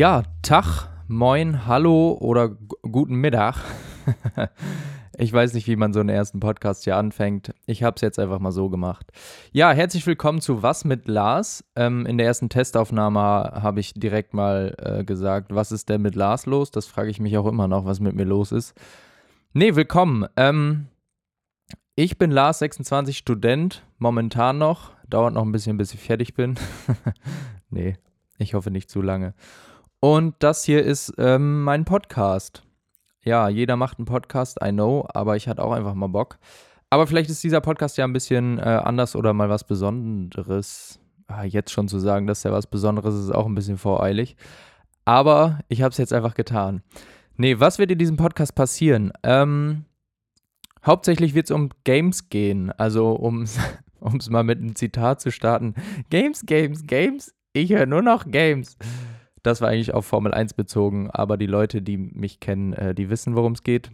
Ja, Tag, moin, hallo oder guten Mittag. ich weiß nicht, wie man so einen ersten Podcast hier anfängt. Ich habe es jetzt einfach mal so gemacht. Ja, herzlich willkommen zu Was mit Lars. Ähm, in der ersten Testaufnahme habe ich direkt mal äh, gesagt, was ist denn mit Lars los? Das frage ich mich auch immer noch, was mit mir los ist. Nee, willkommen. Ähm, ich bin Lars, 26, Student, momentan noch. Dauert noch ein bisschen, bis ich fertig bin. nee, ich hoffe nicht zu lange. Und das hier ist ähm, mein Podcast. Ja, jeder macht einen Podcast, I know, aber ich hatte auch einfach mal Bock. Aber vielleicht ist dieser Podcast ja ein bisschen äh, anders oder mal was Besonderes. Ah, jetzt schon zu sagen, dass der was Besonderes ist, ist auch ein bisschen voreilig. Aber ich habe es jetzt einfach getan. Nee, was wird in diesem Podcast passieren? Ähm, hauptsächlich wird es um Games gehen. Also um es mal mit einem Zitat zu starten. Games, Games, Games. Ich höre nur noch Games. Das war eigentlich auf Formel 1 bezogen, aber die Leute, die mich kennen, äh, die wissen, worum es geht.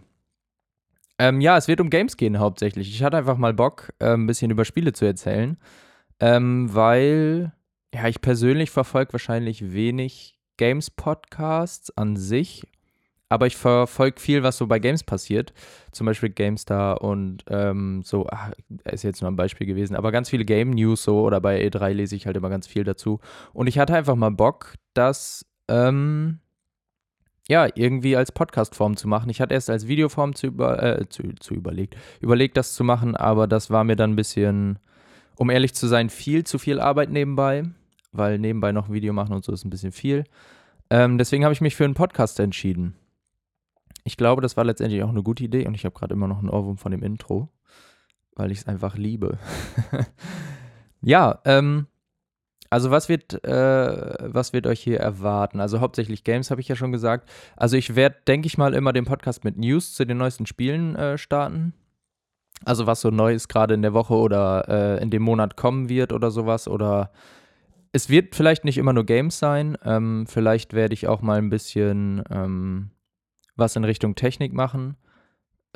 Ähm, ja, es wird um Games gehen hauptsächlich. Ich hatte einfach mal Bock, äh, ein bisschen über Spiele zu erzählen, ähm, weil ja, ich persönlich verfolge wahrscheinlich wenig Games-Podcasts an sich, aber ich verfolge viel, was so bei Games passiert. Zum Beispiel GameStar und ähm, so, ach, ist jetzt nur ein Beispiel gewesen, aber ganz viele Game News so oder bei E3 lese ich halt immer ganz viel dazu. Und ich hatte einfach mal Bock, das ähm, ja, irgendwie als Podcast-Form zu machen. Ich hatte erst als Videoform zu, über, äh, zu, zu überlegt, überlegt, das zu machen, aber das war mir dann ein bisschen, um ehrlich zu sein, viel zu viel Arbeit nebenbei, weil nebenbei noch ein Video machen und so ist ein bisschen viel. Ähm, deswegen habe ich mich für einen Podcast entschieden. Ich glaube, das war letztendlich auch eine gute Idee und ich habe gerade immer noch einen Ohrwurm von dem Intro, weil ich es einfach liebe. ja, ähm, also was wird, äh, was wird euch hier erwarten? Also hauptsächlich Games, habe ich ja schon gesagt. Also ich werde, denke ich mal, immer den Podcast mit News zu den neuesten Spielen äh, starten. Also was so Neues gerade in der Woche oder äh, in dem Monat kommen wird oder sowas. Oder es wird vielleicht nicht immer nur Games sein. Ähm, vielleicht werde ich auch mal ein bisschen ähm, was in Richtung Technik machen.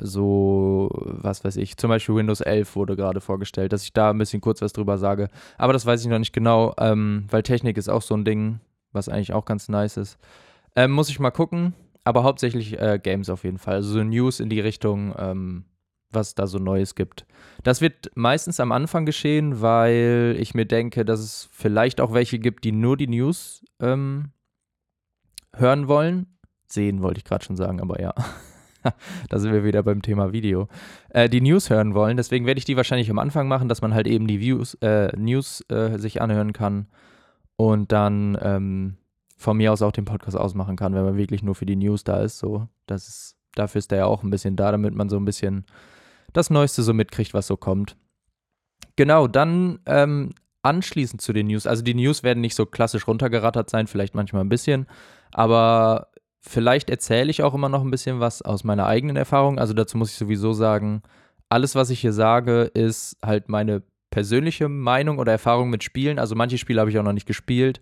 So, was weiß ich, zum Beispiel Windows 11 wurde gerade vorgestellt, dass ich da ein bisschen kurz was drüber sage. Aber das weiß ich noch nicht genau, ähm, weil Technik ist auch so ein Ding, was eigentlich auch ganz nice ist. Ähm, muss ich mal gucken, aber hauptsächlich äh, Games auf jeden Fall. Also so News in die Richtung, ähm, was da so Neues gibt. Das wird meistens am Anfang geschehen, weil ich mir denke, dass es vielleicht auch welche gibt, die nur die News ähm, hören wollen sehen, wollte ich gerade schon sagen, aber ja. da sind wir wieder beim Thema Video. Äh, die News hören wollen. Deswegen werde ich die wahrscheinlich am Anfang machen, dass man halt eben die Views, äh, News äh, sich anhören kann und dann ähm, von mir aus auch den Podcast ausmachen kann, wenn man wirklich nur für die News da ist. So, das ist, dafür ist der ja auch ein bisschen da, damit man so ein bisschen das Neueste so mitkriegt, was so kommt. Genau, dann ähm, anschließend zu den News. Also die News werden nicht so klassisch runtergerattert sein, vielleicht manchmal ein bisschen, aber Vielleicht erzähle ich auch immer noch ein bisschen was aus meiner eigenen Erfahrung. Also dazu muss ich sowieso sagen, alles, was ich hier sage, ist halt meine persönliche Meinung oder Erfahrung mit Spielen. Also manche Spiele habe ich auch noch nicht gespielt.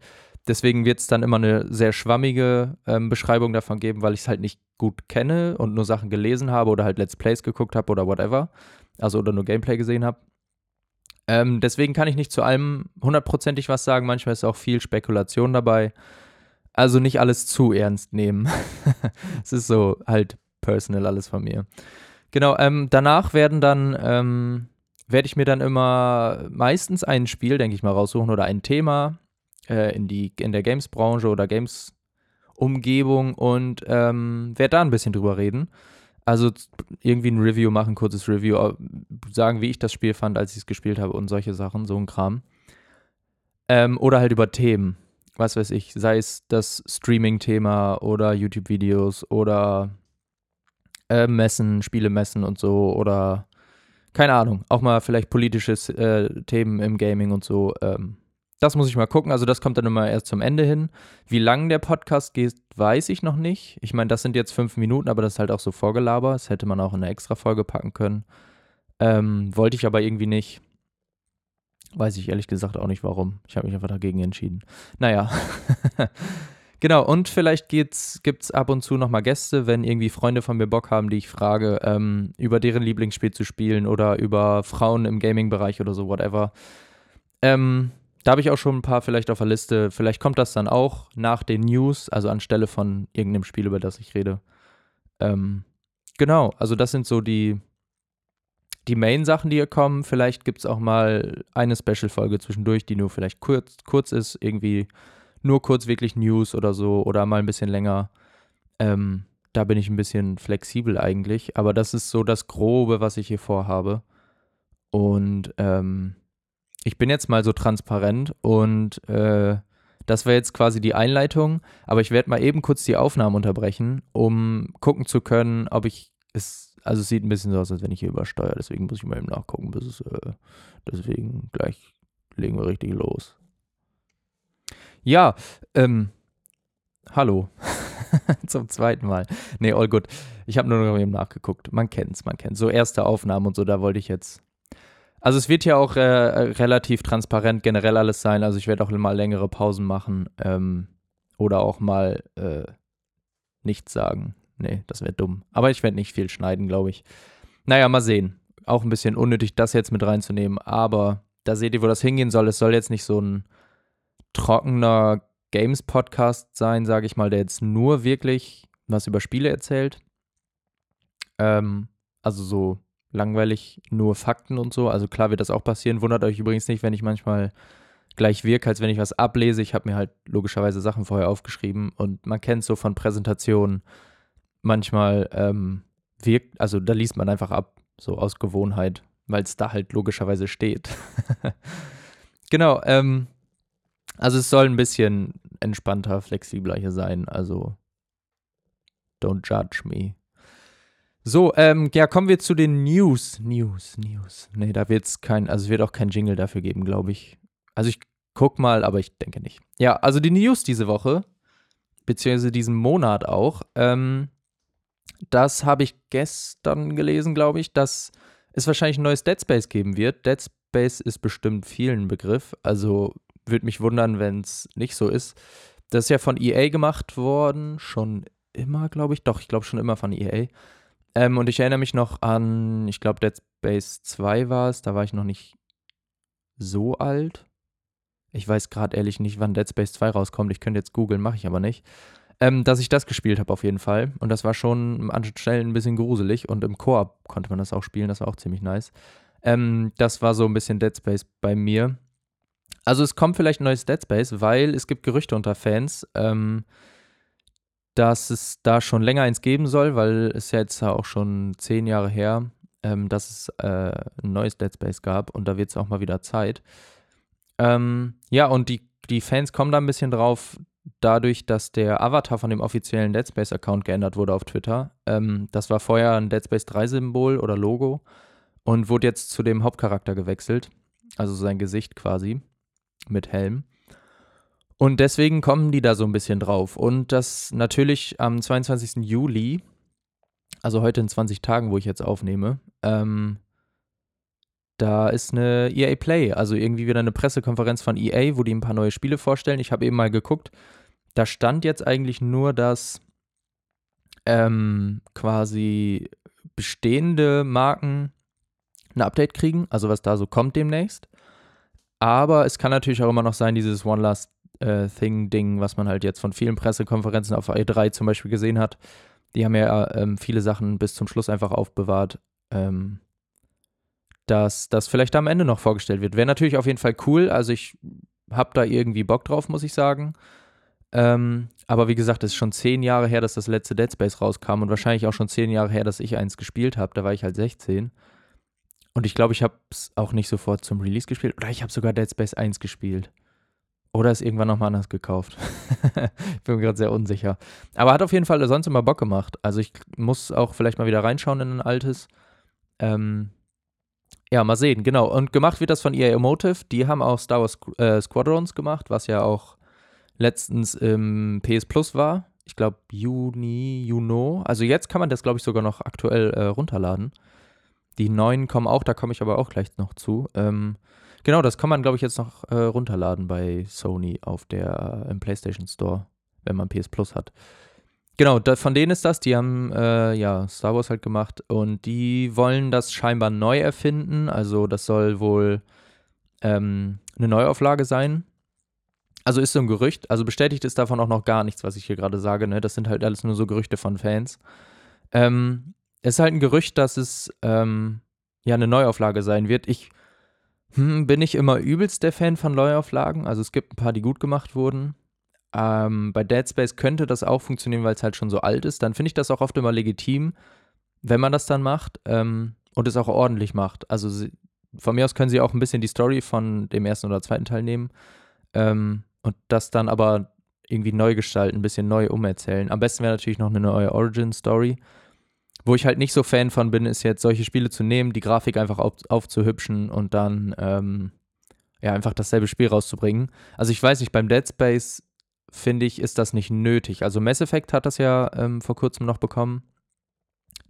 Deswegen wird es dann immer eine sehr schwammige ähm, Beschreibung davon geben, weil ich es halt nicht gut kenne und nur Sachen gelesen habe oder halt Let's Plays geguckt habe oder whatever. Also oder nur Gameplay gesehen habe. Ähm, deswegen kann ich nicht zu allem hundertprozentig was sagen. Manchmal ist auch viel Spekulation dabei. Also nicht alles zu ernst nehmen. es ist so halt personal alles von mir. Genau, ähm, danach werden dann, ähm, werde ich mir dann immer meistens ein Spiel, denke ich mal, raussuchen oder ein Thema äh, in, die, in der Games-Branche oder Games-Umgebung und ähm, werde da ein bisschen drüber reden. Also irgendwie ein Review machen, kurzes Review, sagen, wie ich das Spiel fand, als ich es gespielt habe und solche Sachen, so ein Kram. Ähm, oder halt über Themen was weiß ich, sei es das Streaming-Thema oder YouTube-Videos oder äh, Messen, Spielemessen und so oder keine Ahnung, auch mal vielleicht politische äh, Themen im Gaming und so. Ähm, das muss ich mal gucken. Also das kommt dann immer erst zum Ende hin. Wie lang der Podcast geht, weiß ich noch nicht. Ich meine, das sind jetzt fünf Minuten, aber das ist halt auch so Vorgelaber. Das hätte man auch in eine extra Folge packen können. Ähm, wollte ich aber irgendwie nicht. Weiß ich ehrlich gesagt auch nicht warum. Ich habe mich einfach dagegen entschieden. Naja. genau, und vielleicht gibt es ab und zu nochmal Gäste, wenn irgendwie Freunde von mir Bock haben, die ich frage, ähm, über deren Lieblingsspiel zu spielen oder über Frauen im Gaming-Bereich oder so, whatever. Ähm, da habe ich auch schon ein paar vielleicht auf der Liste. Vielleicht kommt das dann auch nach den News, also anstelle von irgendeinem Spiel, über das ich rede. Ähm, genau, also das sind so die, die Main-Sachen, die hier kommen. Vielleicht gibt es auch mal eine Special-Folge zwischendurch, die nur vielleicht kurz, kurz ist, irgendwie nur kurz wirklich News oder so oder mal ein bisschen länger. Ähm, da bin ich ein bisschen flexibel eigentlich, aber das ist so das Grobe, was ich hier vorhabe. Und ähm, ich bin jetzt mal so transparent und äh, das wäre jetzt quasi die Einleitung, aber ich werde mal eben kurz die Aufnahme unterbrechen, um gucken zu können, ob ich es, also es sieht ein bisschen so aus, als wenn ich hier übersteuere, deswegen muss ich mal eben nachgucken, bis äh, deswegen gleich legen wir richtig los. Ja, ähm, hallo. Zum zweiten Mal. Nee, all good. Ich habe nur noch eben nachgeguckt. Man kennt's, man kennt's. So erste Aufnahmen und so, da wollte ich jetzt also es wird ja auch äh, relativ transparent generell alles sein. Also ich werde auch mal längere Pausen machen ähm, oder auch mal äh, nichts sagen. Nee, das wäre dumm. Aber ich werde nicht viel schneiden, glaube ich. Naja, mal sehen. Auch ein bisschen unnötig, das jetzt mit reinzunehmen. Aber da seht ihr, wo das hingehen soll. Es soll jetzt nicht so ein trockener Games-Podcast sein, sage ich mal, der jetzt nur wirklich was über Spiele erzählt. Ähm, also so langweilig nur Fakten und so. Also klar wird das auch passieren. Wundert euch übrigens nicht, wenn ich manchmal gleich wirke, als wenn ich was ablese. Ich habe mir halt logischerweise Sachen vorher aufgeschrieben und man kennt so von Präsentationen manchmal ähm, wirkt, also da liest man einfach ab, so aus Gewohnheit, weil es da halt logischerweise steht. genau, ähm, also es soll ein bisschen entspannter, flexibler hier sein, also don't judge me. So, ähm, ja, kommen wir zu den News. News, News. Nee, da wird es kein, also es wird auch kein Jingle dafür geben, glaube ich. Also ich guck mal, aber ich denke nicht. Ja, also die News diese Woche, beziehungsweise diesen Monat auch, ähm, das habe ich gestern gelesen, glaube ich, dass es wahrscheinlich ein neues Dead Space geben wird. Dead Space ist bestimmt vielen Begriff, also würde mich wundern, wenn es nicht so ist. Das ist ja von EA gemacht worden, schon immer, glaube ich. Doch, ich glaube schon immer von EA. Ähm, und ich erinnere mich noch an, ich glaube, Dead Space 2 war es, da war ich noch nicht so alt. Ich weiß gerade ehrlich nicht, wann Dead Space 2 rauskommt. Ich könnte jetzt googeln, mache ich aber nicht. Ähm, dass ich das gespielt habe auf jeden Fall. Und das war schon an Stellen ein bisschen gruselig. Und im Koop konnte man das auch spielen, das war auch ziemlich nice. Ähm, das war so ein bisschen Dead Space bei mir. Also es kommt vielleicht ein neues Dead Space, weil es gibt Gerüchte unter Fans. Ähm, dass es da schon länger eins geben soll, weil es ja jetzt auch schon zehn Jahre her, ähm, dass es äh, ein neues Dead Space gab und da wird es auch mal wieder Zeit. Ähm, ja, und die, die Fans kommen da ein bisschen drauf, dadurch, dass der Avatar von dem offiziellen Dead Space-Account geändert wurde auf Twitter. Ähm, das war vorher ein Dead Space 3-Symbol oder Logo und wurde jetzt zu dem Hauptcharakter gewechselt. Also sein Gesicht quasi mit Helm. Und deswegen kommen die da so ein bisschen drauf. Und das natürlich am 22. Juli, also heute in 20 Tagen, wo ich jetzt aufnehme, ähm, da ist eine EA Play, also irgendwie wieder eine Pressekonferenz von EA, wo die ein paar neue Spiele vorstellen. Ich habe eben mal geguckt, da stand jetzt eigentlich nur, dass ähm, quasi bestehende Marken ein Update kriegen, also was da so kommt demnächst. Aber es kann natürlich auch immer noch sein, dieses One Last äh, Thing-Ding, was man halt jetzt von vielen Pressekonferenzen auf E3 zum Beispiel gesehen hat. Die haben ja ähm, viele Sachen bis zum Schluss einfach aufbewahrt. Ähm, dass das vielleicht am Ende noch vorgestellt wird. Wäre natürlich auf jeden Fall cool. Also ich habe da irgendwie Bock drauf, muss ich sagen. Ähm, aber wie gesagt, es ist schon zehn Jahre her, dass das letzte Dead Space rauskam und wahrscheinlich auch schon zehn Jahre her, dass ich eins gespielt habe. Da war ich halt 16. Und ich glaube, ich habe es auch nicht sofort zum Release gespielt. Oder ich habe sogar Dead Space 1 gespielt. Oder ist irgendwann nochmal anders gekauft. ich bin mir gerade sehr unsicher. Aber hat auf jeden Fall sonst immer Bock gemacht. Also ich muss auch vielleicht mal wieder reinschauen in ein altes. Ähm, ja, mal sehen, genau. Und gemacht wird das von EA Emotive. Die haben auch Star Wars äh, Squadrons gemacht, was ja auch letztens im PS Plus war. Ich glaube Juni, Juno. Also jetzt kann man das, glaube ich, sogar noch aktuell äh, runterladen. Die neuen kommen auch, da komme ich aber auch gleich noch zu. Ähm, Genau, das kann man, glaube ich, jetzt noch äh, runterladen bei Sony auf der äh, im PlayStation Store, wenn man PS Plus hat. Genau, da, von denen ist das. Die haben äh, ja Star Wars halt gemacht und die wollen das scheinbar neu erfinden. Also das soll wohl ähm, eine Neuauflage sein. Also ist so ein Gerücht, also bestätigt ist davon auch noch gar nichts, was ich hier gerade sage, ne? Das sind halt alles nur so Gerüchte von Fans. Ähm, es ist halt ein Gerücht, dass es ähm, ja eine Neuauflage sein wird. Ich hm, bin nicht immer übelst der Fan von Neuauflagen. Also es gibt ein paar, die gut gemacht wurden. Ähm, bei Dead Space könnte das auch funktionieren, weil es halt schon so alt ist. Dann finde ich das auch oft immer legitim, wenn man das dann macht ähm, und es auch ordentlich macht. Also sie, von mir aus können sie auch ein bisschen die Story von dem ersten oder zweiten Teil nehmen ähm, und das dann aber irgendwie neu gestalten, ein bisschen neu umerzählen. Am besten wäre natürlich noch eine neue Origin-Story. Wo ich halt nicht so Fan von bin, ist jetzt solche Spiele zu nehmen, die Grafik einfach auf, aufzuhübschen und dann ähm, ja einfach dasselbe Spiel rauszubringen. Also ich weiß nicht, beim Dead Space finde ich, ist das nicht nötig. Also Mass Effect hat das ja ähm, vor kurzem noch bekommen.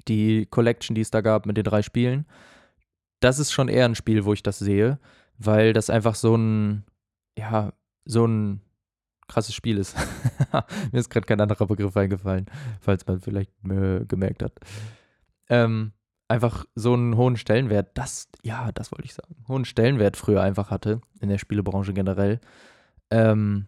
Die Collection, die es da gab mit den drei Spielen. Das ist schon eher ein Spiel, wo ich das sehe, weil das einfach so ein, ja, so ein krasses Spiel ist. Mir ist gerade kein anderer Begriff eingefallen, falls man vielleicht äh, gemerkt hat. Ähm, einfach so einen hohen Stellenwert, das, ja, das wollte ich sagen, hohen Stellenwert früher einfach hatte in der Spielebranche generell. Ähm,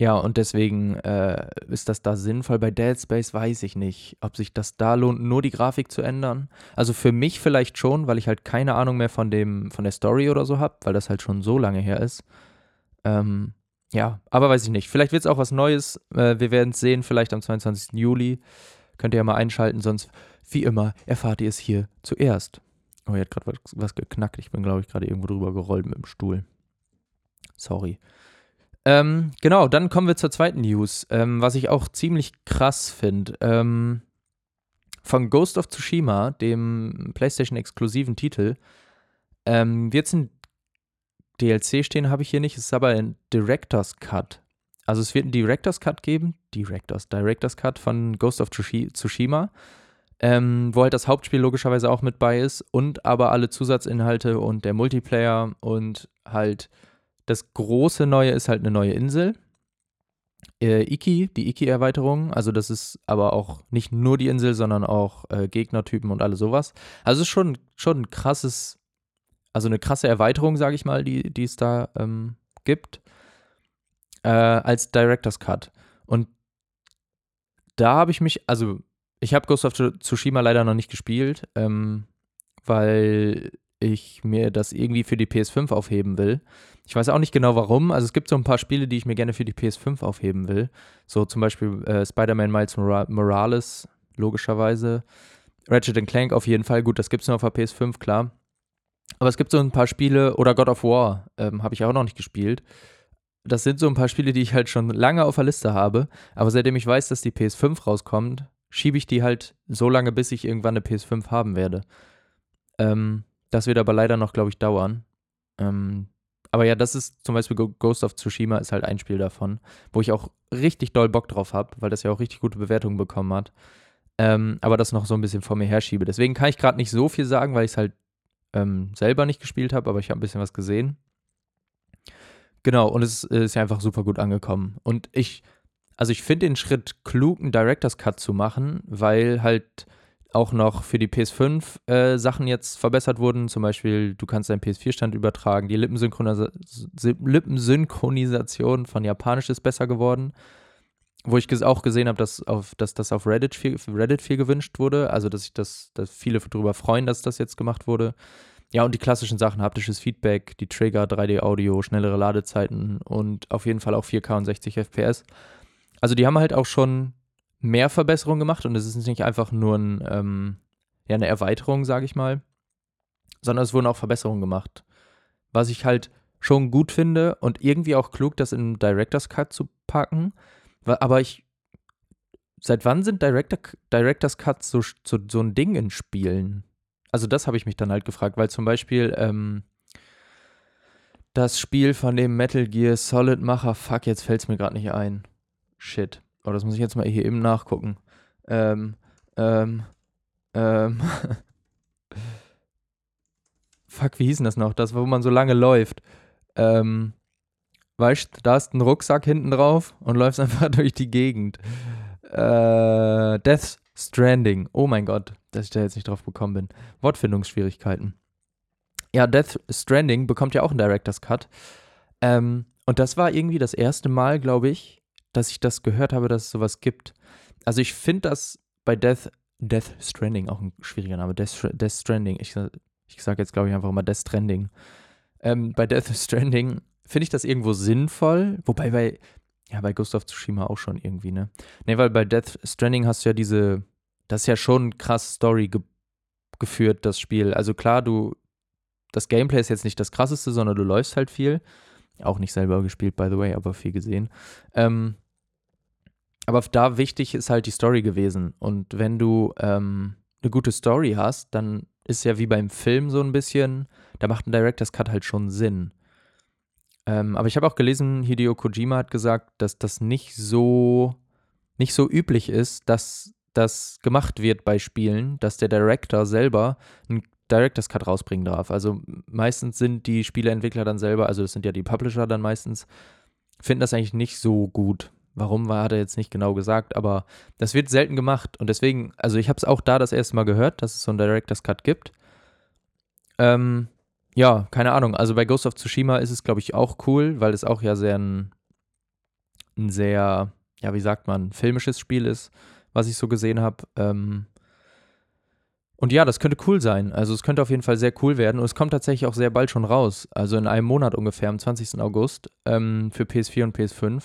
ja, und deswegen äh, ist das da sinnvoll. Bei Dead Space weiß ich nicht, ob sich das da lohnt, nur die Grafik zu ändern. Also für mich vielleicht schon, weil ich halt keine Ahnung mehr von dem, von der Story oder so habe, weil das halt schon so lange her ist. Ähm, ja, aber weiß ich nicht. Vielleicht wird es auch was Neues. Äh, wir werden es sehen, vielleicht am 22. Juli. Könnt ihr ja mal einschalten, sonst, wie immer, erfahrt ihr es hier zuerst. Oh, hier hat gerade was, was geknackt. Ich bin, glaube ich, gerade irgendwo drüber gerollt mit dem Stuhl. Sorry. Ähm, genau, dann kommen wir zur zweiten News, ähm, was ich auch ziemlich krass finde. Ähm, von Ghost of Tsushima, dem PlayStation-exklusiven Titel, ähm, wird es ein DLC stehen, habe ich hier nicht. Es ist aber ein Director's Cut. Also es wird einen Director's Cut geben, Directors, Director's Cut von Ghost of Tsushima, ähm, wo halt das Hauptspiel logischerweise auch mit bei ist und aber alle Zusatzinhalte und der Multiplayer und halt das große Neue ist halt eine neue Insel. Äh, Iki, die Iki-Erweiterung. Also, das ist aber auch nicht nur die Insel, sondern auch äh, Gegnertypen und alles sowas. Also, es ist schon, schon ein krasses, also eine krasse Erweiterung, sage ich mal, die, die es da ähm, gibt. Äh, als Director's Cut. Und da habe ich mich, also, ich habe Ghost of Tsushima leider noch nicht gespielt, ähm, weil ich mir das irgendwie für die PS5 aufheben will. Ich weiß auch nicht genau warum. Also es gibt so ein paar Spiele, die ich mir gerne für die PS5 aufheben will. So zum Beispiel äh, Spider-Man Miles Morales, logischerweise. Ratchet Clank auf jeden Fall. Gut, das gibt es nur auf der PS5, klar. Aber es gibt so ein paar Spiele, oder God of War, ähm, habe ich auch noch nicht gespielt. Das sind so ein paar Spiele, die ich halt schon lange auf der Liste habe. Aber seitdem ich weiß, dass die PS5 rauskommt, schiebe ich die halt so lange, bis ich irgendwann eine PS5 haben werde. Ähm, das wird aber leider noch, glaube ich, dauern. Ähm, aber ja, das ist zum Beispiel Ghost of Tsushima ist halt ein Spiel davon, wo ich auch richtig doll Bock drauf habe, weil das ja auch richtig gute Bewertungen bekommen hat. Ähm, aber das noch so ein bisschen vor mir herschiebe. Deswegen kann ich gerade nicht so viel sagen, weil ich es halt ähm, selber nicht gespielt habe, aber ich habe ein bisschen was gesehen. Genau, und es ist ja einfach super gut angekommen. Und ich, also ich finde den Schritt klug, einen Director's Cut zu machen, weil halt auch noch für die PS5 äh, Sachen jetzt verbessert wurden. Zum Beispiel, du kannst deinen PS4-Stand übertragen. Die Lippensynchronisa Lippensynchronisation von Japanisch ist besser geworden. Wo ich auch gesehen habe, dass, dass das auf Reddit viel, Reddit viel gewünscht wurde. Also, dass sich das, dass viele darüber freuen, dass das jetzt gemacht wurde. Ja, und die klassischen Sachen, haptisches Feedback, die Trigger, 3D-Audio, schnellere Ladezeiten und auf jeden Fall auch 4K und 60 FPS. Also, die haben halt auch schon mehr Verbesserungen gemacht und es ist nicht einfach nur ein, ähm, ja, eine Erweiterung, sage ich mal, sondern es wurden auch Verbesserungen gemacht. Was ich halt schon gut finde und irgendwie auch klug, das in Director's Cut zu packen. Aber ich. Seit wann sind Director, Director's Cuts so, so, so ein Ding in Spielen? Also, das habe ich mich dann halt gefragt, weil zum Beispiel ähm, das Spiel von dem Metal Gear Solid Macher, fuck, jetzt fällt es mir gerade nicht ein. Shit. Oh, das muss ich jetzt mal hier eben nachgucken. Ähm, ähm, ähm. Fuck, wie hieß denn das noch? Das, wo man so lange läuft. Ähm, weißt du, da ist ein Rucksack hinten drauf und läufst einfach durch die Gegend. Äh, Death Stranding. Oh mein Gott, dass ich da jetzt nicht drauf gekommen bin. Wortfindungsschwierigkeiten. Ja, Death Stranding bekommt ja auch einen Director's Cut. Ähm, und das war irgendwie das erste Mal, glaube ich, dass ich das gehört habe, dass es sowas gibt. Also ich finde das bei Death, Death Stranding, auch ein schwieriger Name, Death, Death Stranding, ich, ich sage jetzt, glaube ich, einfach mal Death Stranding. Ähm, bei Death Stranding finde ich das irgendwo sinnvoll, wobei bei, ja, bei Ghost Tsushima auch schon irgendwie, ne? Ne, weil bei Death Stranding hast du ja diese, das ist ja schon krass Story ge geführt, das Spiel. Also klar, du, das Gameplay ist jetzt nicht das krasseste, sondern du läufst halt viel. Auch nicht selber gespielt, by the way, aber viel gesehen. Ähm, aber da wichtig ist halt die Story gewesen. Und wenn du ähm, eine gute Story hast, dann ist ja wie beim Film so ein bisschen, da macht ein Director's Cut halt schon Sinn. Ähm, aber ich habe auch gelesen, Hideo Kojima hat gesagt, dass das nicht so, nicht so üblich ist, dass das gemacht wird bei Spielen, dass der Director selber einen Director's Cut rausbringen darf. Also meistens sind die Spieleentwickler dann selber, also das sind ja die Publisher dann meistens, finden das eigentlich nicht so gut. Warum war, hat er jetzt nicht genau gesagt, aber das wird selten gemacht und deswegen, also ich habe es auch da das erste Mal gehört, dass es so einen Director's Cut gibt. Ähm, ja, keine Ahnung. Also bei Ghost of Tsushima ist es, glaube ich, auch cool, weil es auch ja sehr ein, ein sehr, ja, wie sagt man, filmisches Spiel ist, was ich so gesehen habe. Ähm, und ja, das könnte cool sein. Also es könnte auf jeden Fall sehr cool werden. Und es kommt tatsächlich auch sehr bald schon raus. Also in einem Monat ungefähr, am 20. August, ähm, für PS4 und PS5.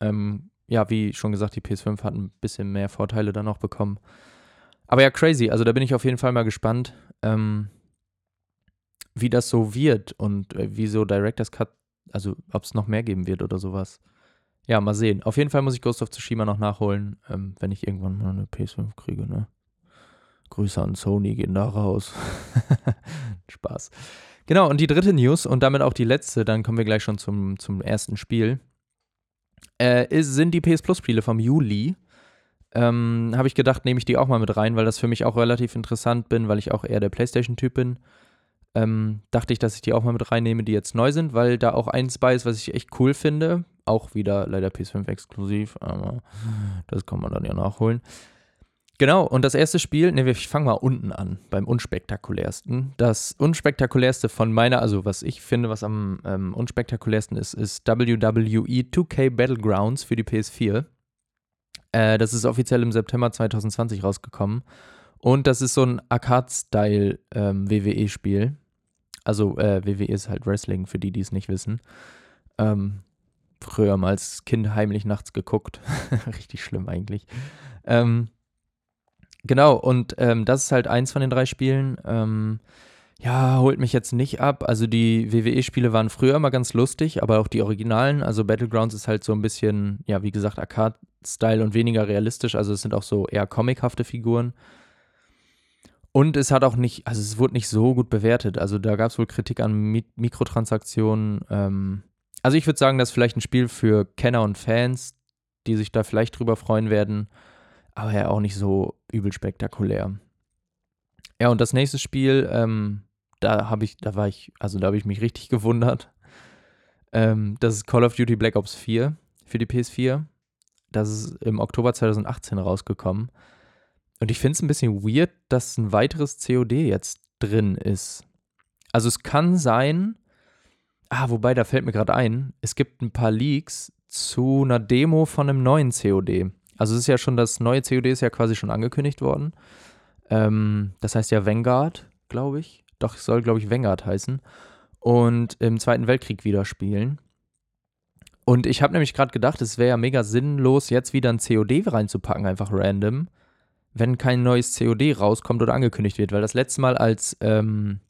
Ähm, ja, wie schon gesagt, die PS5 hat ein bisschen mehr Vorteile dann noch bekommen. Aber ja, crazy. Also da bin ich auf jeden Fall mal gespannt, ähm, wie das so wird und äh, wie so Director's Cut, also ob es noch mehr geben wird oder sowas. Ja, mal sehen. Auf jeden Fall muss ich Ghost of Tsushima noch nachholen, ähm, wenn ich irgendwann mal eine PS5 kriege, ne? Grüße an Sony gehen da raus. Spaß. Genau, und die dritte News und damit auch die letzte, dann kommen wir gleich schon zum, zum ersten Spiel, äh, ist, sind die PS Plus Spiele vom Juli. Ähm, Habe ich gedacht, nehme ich die auch mal mit rein, weil das für mich auch relativ interessant bin, weil ich auch eher der PlayStation-Typ bin. Ähm, dachte ich, dass ich die auch mal mit reinnehme, die jetzt neu sind, weil da auch eins bei ist, was ich echt cool finde. Auch wieder leider PS5 exklusiv, aber das kann man dann ja nachholen. Genau, und das erste Spiel, ne, ich fange mal unten an, beim unspektakulärsten. Das unspektakulärste von meiner, also was ich finde, was am ähm, unspektakulärsten ist, ist WWE 2K Battlegrounds für die PS4. Äh, das ist offiziell im September 2020 rausgekommen. Und das ist so ein Arcade-Style ähm, WWE-Spiel. Also äh, WWE ist halt Wrestling, für die, die es nicht wissen. Ähm, früher mal als Kind heimlich nachts geguckt. Richtig schlimm eigentlich. Ähm, Genau, und ähm, das ist halt eins von den drei Spielen. Ähm, ja, holt mich jetzt nicht ab. Also die WWE-Spiele waren früher immer ganz lustig, aber auch die Originalen, also Battlegrounds ist halt so ein bisschen, ja, wie gesagt, Arcade-Style und weniger realistisch. Also es sind auch so eher comichafte Figuren. Und es hat auch nicht, also es wurde nicht so gut bewertet. Also da gab es wohl Kritik an Mi Mikrotransaktionen. Ähm, also ich würde sagen, das ist vielleicht ein Spiel für Kenner und Fans, die sich da vielleicht drüber freuen werden aber ja auch nicht so übel spektakulär. Ja, und das nächste Spiel, ähm, da habe ich, da war ich, also da habe ich mich richtig gewundert. Ähm, das ist Call of Duty Black Ops 4 für die PS4. Das ist im Oktober 2018 rausgekommen. Und ich finde es ein bisschen weird, dass ein weiteres COD jetzt drin ist. Also es kann sein, ah, wobei, da fällt mir gerade ein, es gibt ein paar Leaks zu einer Demo von einem neuen COD. Also es ist ja schon, das neue COD ist ja quasi schon angekündigt worden. Ähm, das heißt ja Vanguard, glaube ich. Doch, es soll, glaube ich, Vanguard heißen. Und im Zweiten Weltkrieg wieder spielen. Und ich habe nämlich gerade gedacht, es wäre ja mega sinnlos, jetzt wieder ein COD reinzupacken, einfach random, wenn kein neues COD rauskommt oder angekündigt wird. Weil das letzte Mal, als ähm,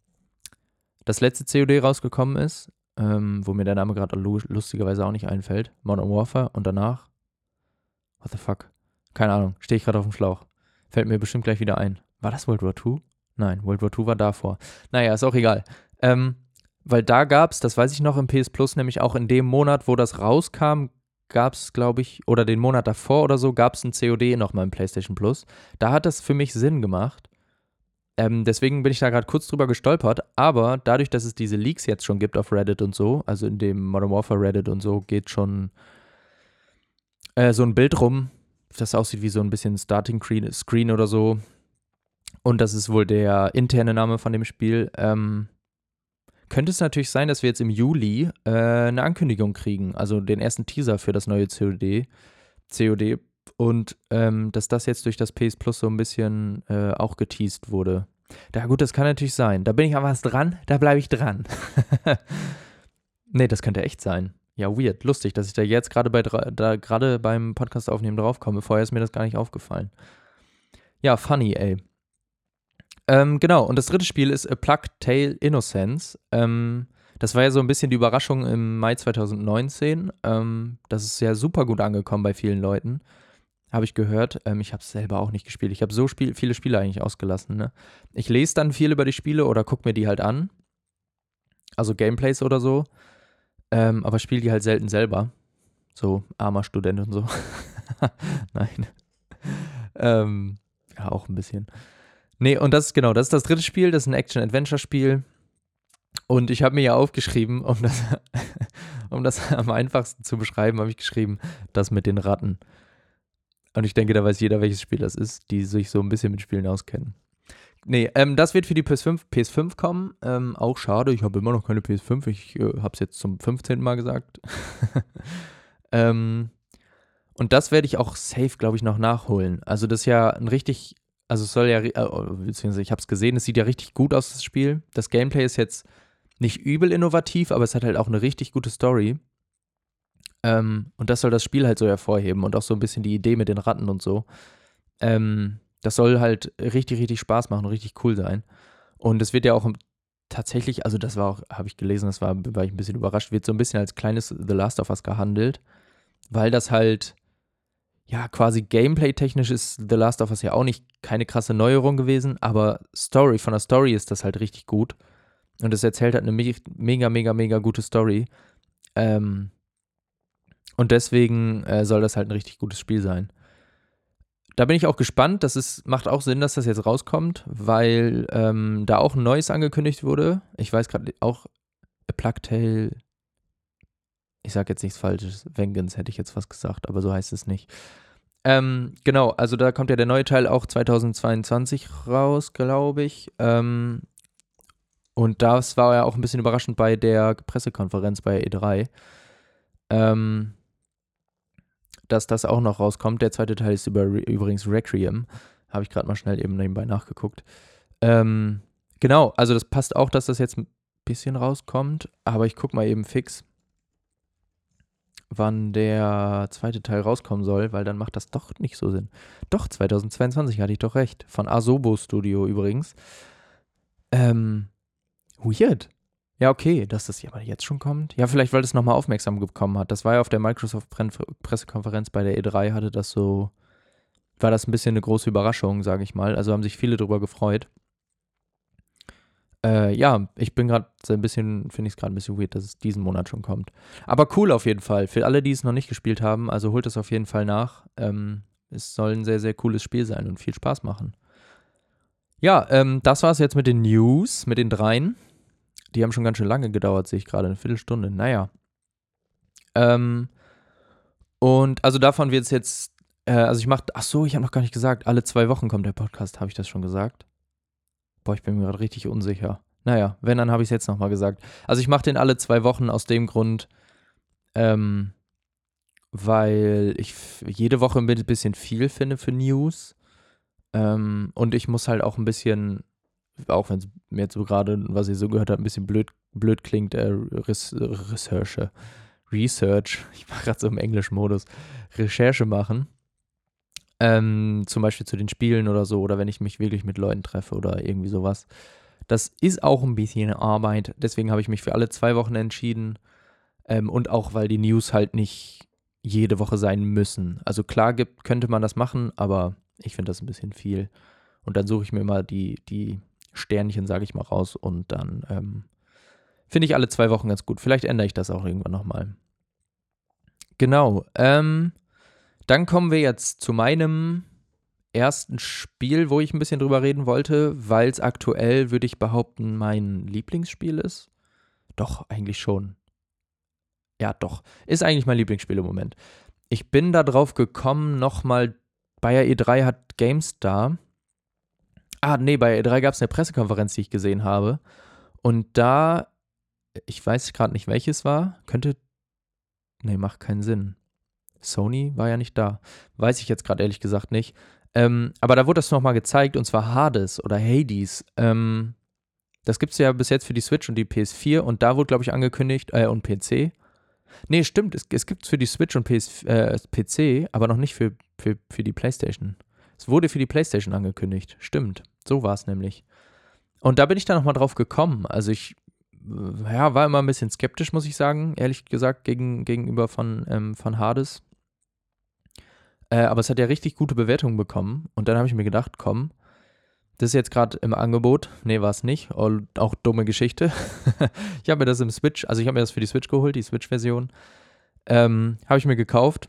das letzte COD rausgekommen ist, ähm, wo mir der Name gerade lustigerweise auch nicht einfällt, Modern Warfare und danach What the fuck? Keine Ahnung. Stehe ich gerade auf dem Schlauch. Fällt mir bestimmt gleich wieder ein. War das World War II? Nein, World War II war davor. Naja, ist auch egal. Ähm, weil da gab es, das weiß ich noch im PS Plus, nämlich auch in dem Monat, wo das rauskam, gab es, glaube ich, oder den Monat davor oder so, gab es ein COD nochmal im PlayStation Plus. Da hat das für mich Sinn gemacht. Ähm, deswegen bin ich da gerade kurz drüber gestolpert. Aber dadurch, dass es diese Leaks jetzt schon gibt auf Reddit und so, also in dem Modern Warfare Reddit und so, geht schon äh, so ein Bild rum, das aussieht wie so ein bisschen Starting Screen oder so. Und das ist wohl der interne Name von dem Spiel. Ähm, könnte es natürlich sein, dass wir jetzt im Juli äh, eine Ankündigung kriegen, also den ersten Teaser für das neue COD. COD und ähm, dass das jetzt durch das PS Plus so ein bisschen äh, auch geteased wurde. Da gut, das kann natürlich sein. Da bin ich aber was dran, da bleibe ich dran. nee, das könnte echt sein. Ja, weird, lustig, dass ich da jetzt gerade bei da gerade beim Podcast aufnehmen draufkomme. Vorher ist mir das gar nicht aufgefallen. Ja, funny, ey. Ähm, genau, und das dritte Spiel ist A Plague Tale Innocence. Ähm, das war ja so ein bisschen die Überraschung im Mai 2019. Ähm, das ist ja super gut angekommen bei vielen Leuten. Habe ich gehört. Ähm, ich habe es selber auch nicht gespielt. Ich habe so Spiel viele Spiele eigentlich ausgelassen. Ne? Ich lese dann viel über die Spiele oder gucke mir die halt an. Also Gameplays oder so. Ähm, aber spiele die halt selten selber. So armer Student und so. Nein. ähm, ja, auch ein bisschen. Nee, und das ist genau, das ist das dritte Spiel. Das ist ein Action-Adventure-Spiel. Und ich habe mir ja aufgeschrieben, um das, um das am einfachsten zu beschreiben, habe ich geschrieben, das mit den Ratten. Und ich denke, da weiß jeder, welches Spiel das ist, die sich so ein bisschen mit Spielen auskennen. Nee, ähm, das wird für die PS5, PS5 kommen. Ähm, auch schade, ich habe immer noch keine PS5. Ich äh, habe es jetzt zum 15. Mal gesagt. ähm, und das werde ich auch safe, glaube ich, noch nachholen. Also das ist ja ein richtig, also es soll ja, äh, beziehungsweise ich habe es gesehen, es sieht ja richtig gut aus, das Spiel. Das Gameplay ist jetzt nicht übel innovativ, aber es hat halt auch eine richtig gute Story. Ähm, und das soll das Spiel halt so hervorheben und auch so ein bisschen die Idee mit den Ratten und so. Ähm, das soll halt richtig, richtig Spaß machen, richtig cool sein. Und es wird ja auch tatsächlich, also das war auch, habe ich gelesen, das war, war ich ein bisschen überrascht, wird so ein bisschen als kleines The Last of Us gehandelt, weil das halt, ja, quasi gameplay-technisch ist The Last of Us ja auch nicht keine krasse Neuerung gewesen, aber Story, von der Story ist das halt richtig gut. Und es erzählt halt eine mega, mega, mega gute Story. Ähm, und deswegen äh, soll das halt ein richtig gutes Spiel sein. Da bin ich auch gespannt. Das ist, macht auch Sinn, dass das jetzt rauskommt, weil ähm, da auch ein neues angekündigt wurde. Ich weiß gerade auch, A Plague Tale. Ich sage jetzt nichts Falsches. Vengeance hätte ich jetzt was gesagt, aber so heißt es nicht. Ähm, genau, also da kommt ja der neue Teil auch 2022 raus, glaube ich. Ähm, und das war ja auch ein bisschen überraschend bei der Pressekonferenz bei E3. Ähm, dass das auch noch rauskommt. Der zweite Teil ist über, übrigens Requiem. Habe ich gerade mal schnell eben nebenbei nachgeguckt. Ähm, genau, also das passt auch, dass das jetzt ein bisschen rauskommt. Aber ich gucke mal eben fix, wann der zweite Teil rauskommen soll, weil dann macht das doch nicht so Sinn. Doch, 2022 hatte ich doch recht. Von Asobo Studio übrigens. Ähm, Weird. Ja, okay, dass das aber jetzt schon kommt. Ja, vielleicht, weil das nochmal aufmerksam bekommen hat. Das war ja auf der Microsoft-Pressekonferenz bei der E3, hatte das so, war das ein bisschen eine große Überraschung, sage ich mal. Also haben sich viele darüber gefreut. Äh, ja, ich bin gerade ein bisschen, finde ich es gerade ein bisschen weird, dass es diesen Monat schon kommt. Aber cool auf jeden Fall. Für alle, die es noch nicht gespielt haben, also holt es auf jeden Fall nach. Ähm, es soll ein sehr, sehr cooles Spiel sein und viel Spaß machen. Ja, ähm, das war es jetzt mit den News, mit den dreien. Die haben schon ganz schön lange gedauert, sehe ich gerade, eine Viertelstunde. Naja. Ähm, und also davon wird es jetzt, äh, also ich mache, ach so, ich habe noch gar nicht gesagt, alle zwei Wochen kommt der Podcast, habe ich das schon gesagt? Boah, ich bin mir gerade richtig unsicher. Naja, wenn, dann habe ich es jetzt nochmal gesagt. Also ich mache den alle zwei Wochen aus dem Grund, ähm, weil ich jede Woche ein bisschen viel finde für News. Ähm, und ich muss halt auch ein bisschen auch wenn es mir jetzt so gerade, was ich so gehört habe, ein bisschen blöd, blöd klingt, äh, Research, Research, ich mache gerade so im englischen Modus, Recherche machen. Ähm, zum Beispiel zu den Spielen oder so, oder wenn ich mich wirklich mit Leuten treffe oder irgendwie sowas. Das ist auch ein bisschen Arbeit, deswegen habe ich mich für alle zwei Wochen entschieden. Ähm, und auch, weil die News halt nicht jede Woche sein müssen. Also klar gibt, könnte man das machen, aber ich finde das ein bisschen viel. Und dann suche ich mir mal die, die Sternchen, sage ich mal, raus und dann ähm, finde ich alle zwei Wochen ganz gut. Vielleicht ändere ich das auch irgendwann nochmal. Genau. Ähm, dann kommen wir jetzt zu meinem ersten Spiel, wo ich ein bisschen drüber reden wollte, weil es aktuell, würde ich behaupten, mein Lieblingsspiel ist. Doch, eigentlich schon. Ja, doch. Ist eigentlich mein Lieblingsspiel im Moment. Ich bin da drauf gekommen, nochmal, Bayer E3 hat GameStar Ah, nee, bei E3 gab es eine Pressekonferenz, die ich gesehen habe. Und da ich weiß gerade nicht, welches war. Könnte. Nee, macht keinen Sinn. Sony war ja nicht da. Weiß ich jetzt gerade ehrlich gesagt nicht. Ähm, aber da wurde das nochmal gezeigt und zwar Hades oder Hades. Ähm, das gibt es ja bis jetzt für die Switch und die PS4 und da wurde, glaube ich, angekündigt, äh, und PC. Nee, stimmt, es, es gibt es für die Switch und PS, äh, PC, aber noch nicht für, für, für die PlayStation. Es wurde für die PlayStation angekündigt. Stimmt, so war es nämlich. Und da bin ich dann nochmal drauf gekommen. Also ich äh, ja, war immer ein bisschen skeptisch, muss ich sagen, ehrlich gesagt, gegen, gegenüber von, ähm, von Hades. Äh, aber es hat ja richtig gute Bewertungen bekommen. Und dann habe ich mir gedacht, komm, das ist jetzt gerade im Angebot. Nee, war es nicht. Auch dumme Geschichte. ich habe mir das im Switch, also ich habe mir das für die Switch geholt, die Switch-Version. Ähm, habe ich mir gekauft.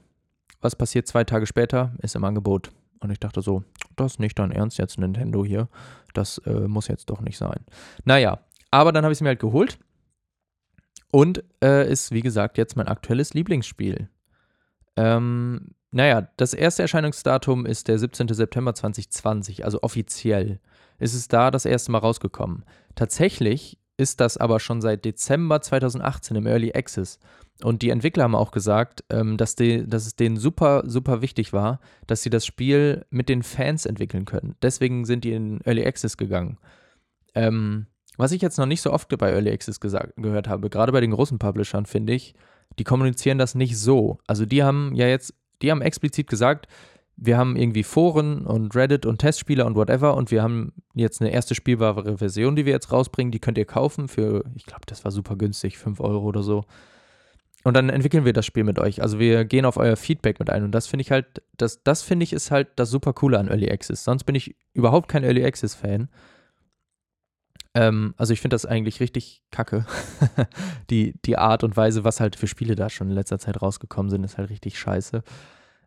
Was passiert zwei Tage später? Ist im Angebot. Und ich dachte so, das ist nicht dein Ernst jetzt, Nintendo hier. Das äh, muss jetzt doch nicht sein. Naja, aber dann habe ich es mir halt geholt. Und äh, ist, wie gesagt, jetzt mein aktuelles Lieblingsspiel. Ähm, naja, das erste Erscheinungsdatum ist der 17. September 2020, also offiziell ist es da das erste Mal rausgekommen. Tatsächlich ist das aber schon seit Dezember 2018 im Early Access. Und die Entwickler haben auch gesagt, ähm, dass, die, dass es denen super, super wichtig war, dass sie das Spiel mit den Fans entwickeln können. Deswegen sind die in Early Access gegangen. Ähm, was ich jetzt noch nicht so oft bei Early Access gesagt, gehört habe, gerade bei den großen Publishern, finde ich, die kommunizieren das nicht so. Also die haben ja jetzt, die haben explizit gesagt, wir haben irgendwie Foren und Reddit und Testspieler und whatever und wir haben jetzt eine erste spielbare Version, die wir jetzt rausbringen, die könnt ihr kaufen für, ich glaube, das war super günstig, 5 Euro oder so. Und dann entwickeln wir das Spiel mit euch. Also wir gehen auf euer Feedback mit ein. Und das finde ich halt, das, das finde ich ist halt das super coole an Early Access. Sonst bin ich überhaupt kein Early Access-Fan. Ähm, also ich finde das eigentlich richtig kacke. die, die Art und Weise, was halt für Spiele da schon in letzter Zeit rausgekommen sind, ist halt richtig scheiße.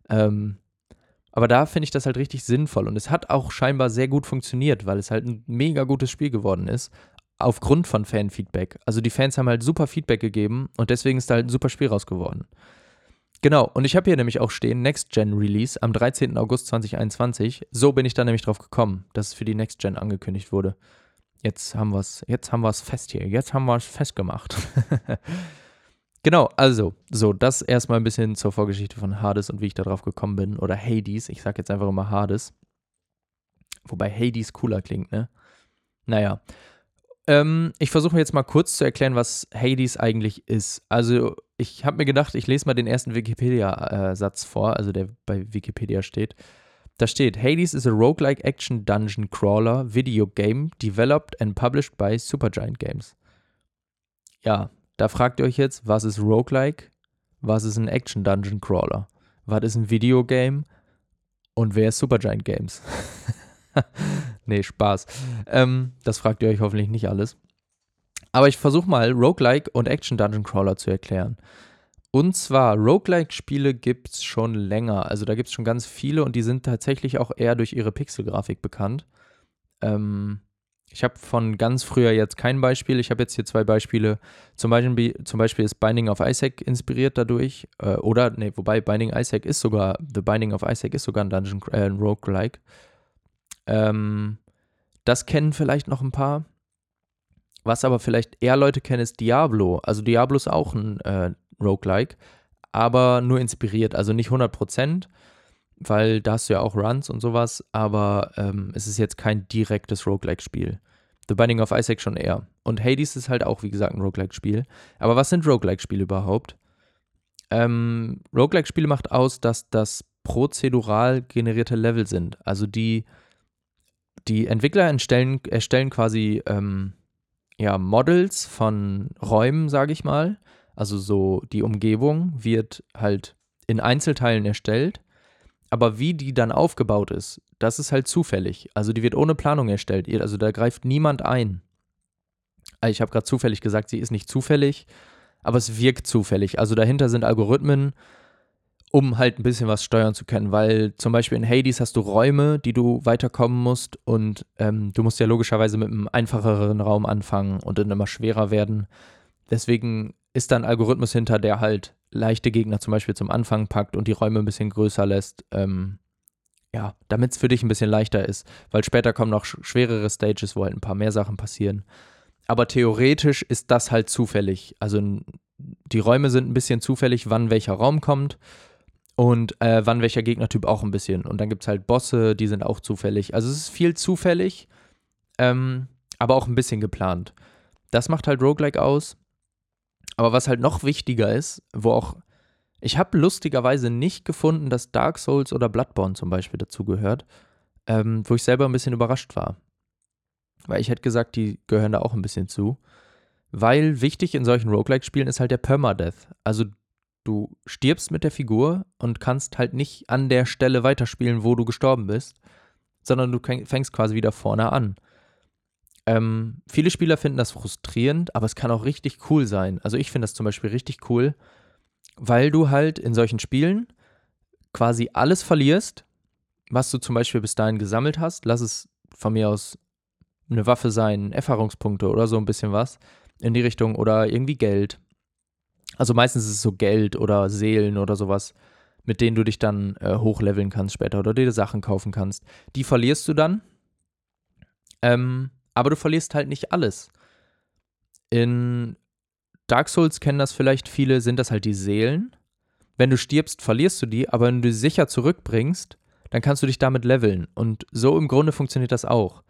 Ähm, aber da finde ich das halt richtig sinnvoll und es hat auch scheinbar sehr gut funktioniert, weil es halt ein mega gutes Spiel geworden ist, aufgrund von Fanfeedback. Also die Fans haben halt super Feedback gegeben und deswegen ist da halt ein super Spiel raus geworden. Genau, und ich habe hier nämlich auch stehen Next Gen Release am 13. August 2021. So bin ich da nämlich drauf gekommen, dass es für die Next Gen angekündigt wurde. Jetzt haben wir es, jetzt haben wir es fest hier. Jetzt haben wir es festgemacht. genau, also, so, das erstmal ein bisschen zur Vorgeschichte von Hades und wie ich da drauf gekommen bin. Oder Hades, ich sag jetzt einfach immer Hades. Wobei Hades cooler klingt, ne? Naja. Ähm, ich versuche jetzt mal kurz zu erklären, was Hades eigentlich ist. Also, ich habe mir gedacht, ich lese mal den ersten Wikipedia-Satz vor, also der bei Wikipedia steht. Da steht, Hades is a roguelike action dungeon crawler video game developed and published by Supergiant Games. Ja, da fragt ihr euch jetzt, was ist roguelike? Was ist ein action dungeon crawler? Was ist ein Videogame? Und wer ist Supergiant Games? nee, Spaß. Ähm, das fragt ihr euch hoffentlich nicht alles. Aber ich versuche mal Roguelike und Action Dungeon Crawler zu erklären. Und zwar, Roguelike-Spiele gibt es schon länger. Also da gibt es schon ganz viele und die sind tatsächlich auch eher durch ihre Pixelgrafik bekannt. Ähm, ich habe von ganz früher jetzt kein Beispiel. Ich habe jetzt hier zwei Beispiele. Zum Beispiel, zum Beispiel ist Binding of Isaac inspiriert dadurch. Äh, oder, nee, wobei Binding Isaac ist sogar, The Binding of Isaac ist sogar ein Dungeon, äh, Roguelike. Ähm, das kennen vielleicht noch ein paar. Was aber vielleicht eher Leute kennen, ist Diablo. Also Diablo ist auch ein äh, Roguelike, aber nur inspiriert, also nicht 100%, weil da hast du ja auch Runs und sowas, aber ähm, es ist jetzt kein direktes Roguelike-Spiel. The Binding of Isaac schon eher. Und Hades ist halt auch, wie gesagt, ein Roguelike-Spiel. Aber was sind Roguelike-Spiele überhaupt? Ähm, Roguelike-Spiele macht aus, dass das prozedural generierte Level sind. Also die, die Entwickler erstellen, erstellen quasi ähm, ja, Models von Räumen, sage ich mal, also so die Umgebung wird halt in Einzelteilen erstellt, aber wie die dann aufgebaut ist, das ist halt zufällig. Also die wird ohne Planung erstellt. Also da greift niemand ein. Also ich habe gerade zufällig gesagt, sie ist nicht zufällig, aber es wirkt zufällig. Also dahinter sind Algorithmen, um halt ein bisschen was steuern zu können, weil zum Beispiel in Hades hast du Räume, die du weiterkommen musst und ähm, du musst ja logischerweise mit einem einfacheren Raum anfangen und dann immer schwerer werden. Deswegen ist da ein Algorithmus hinter, der halt leichte Gegner zum Beispiel zum Anfang packt und die Räume ein bisschen größer lässt. Ähm, ja, damit es für dich ein bisschen leichter ist, weil später kommen noch schwerere Stages, wo halt ein paar mehr Sachen passieren. aber theoretisch ist das halt zufällig. Also die Räume sind ein bisschen zufällig, wann welcher Raum kommt und äh, wann welcher Gegnertyp auch ein bisschen. Und dann gibt es halt Bosse, die sind auch zufällig. Also es ist viel zufällig, ähm, aber auch ein bisschen geplant. Das macht halt Roguelike aus. Aber was halt noch wichtiger ist, wo auch. Ich habe lustigerweise nicht gefunden, dass Dark Souls oder Bloodborne zum Beispiel dazu gehört, ähm, wo ich selber ein bisschen überrascht war. Weil ich hätte gesagt, die gehören da auch ein bisschen zu. Weil wichtig in solchen Roguelike-Spielen ist halt der Permadeath. Also du stirbst mit der Figur und kannst halt nicht an der Stelle weiterspielen, wo du gestorben bist, sondern du fängst quasi wieder vorne an. Ähm, viele Spieler finden das frustrierend, aber es kann auch richtig cool sein. Also ich finde das zum Beispiel richtig cool, weil du halt in solchen Spielen quasi alles verlierst, was du zum Beispiel bis dahin gesammelt hast. Lass es von mir aus eine Waffe sein, Erfahrungspunkte oder so ein bisschen was in die Richtung oder irgendwie Geld. Also meistens ist es so Geld oder Seelen oder sowas, mit denen du dich dann äh, hochleveln kannst später oder dir Sachen kaufen kannst. Die verlierst du dann. Ähm, aber du verlierst halt nicht alles. In Dark Souls kennen das vielleicht viele, sind das halt die Seelen. Wenn du stirbst, verlierst du die, aber wenn du die sicher zurückbringst, dann kannst du dich damit leveln. Und so im Grunde funktioniert das auch.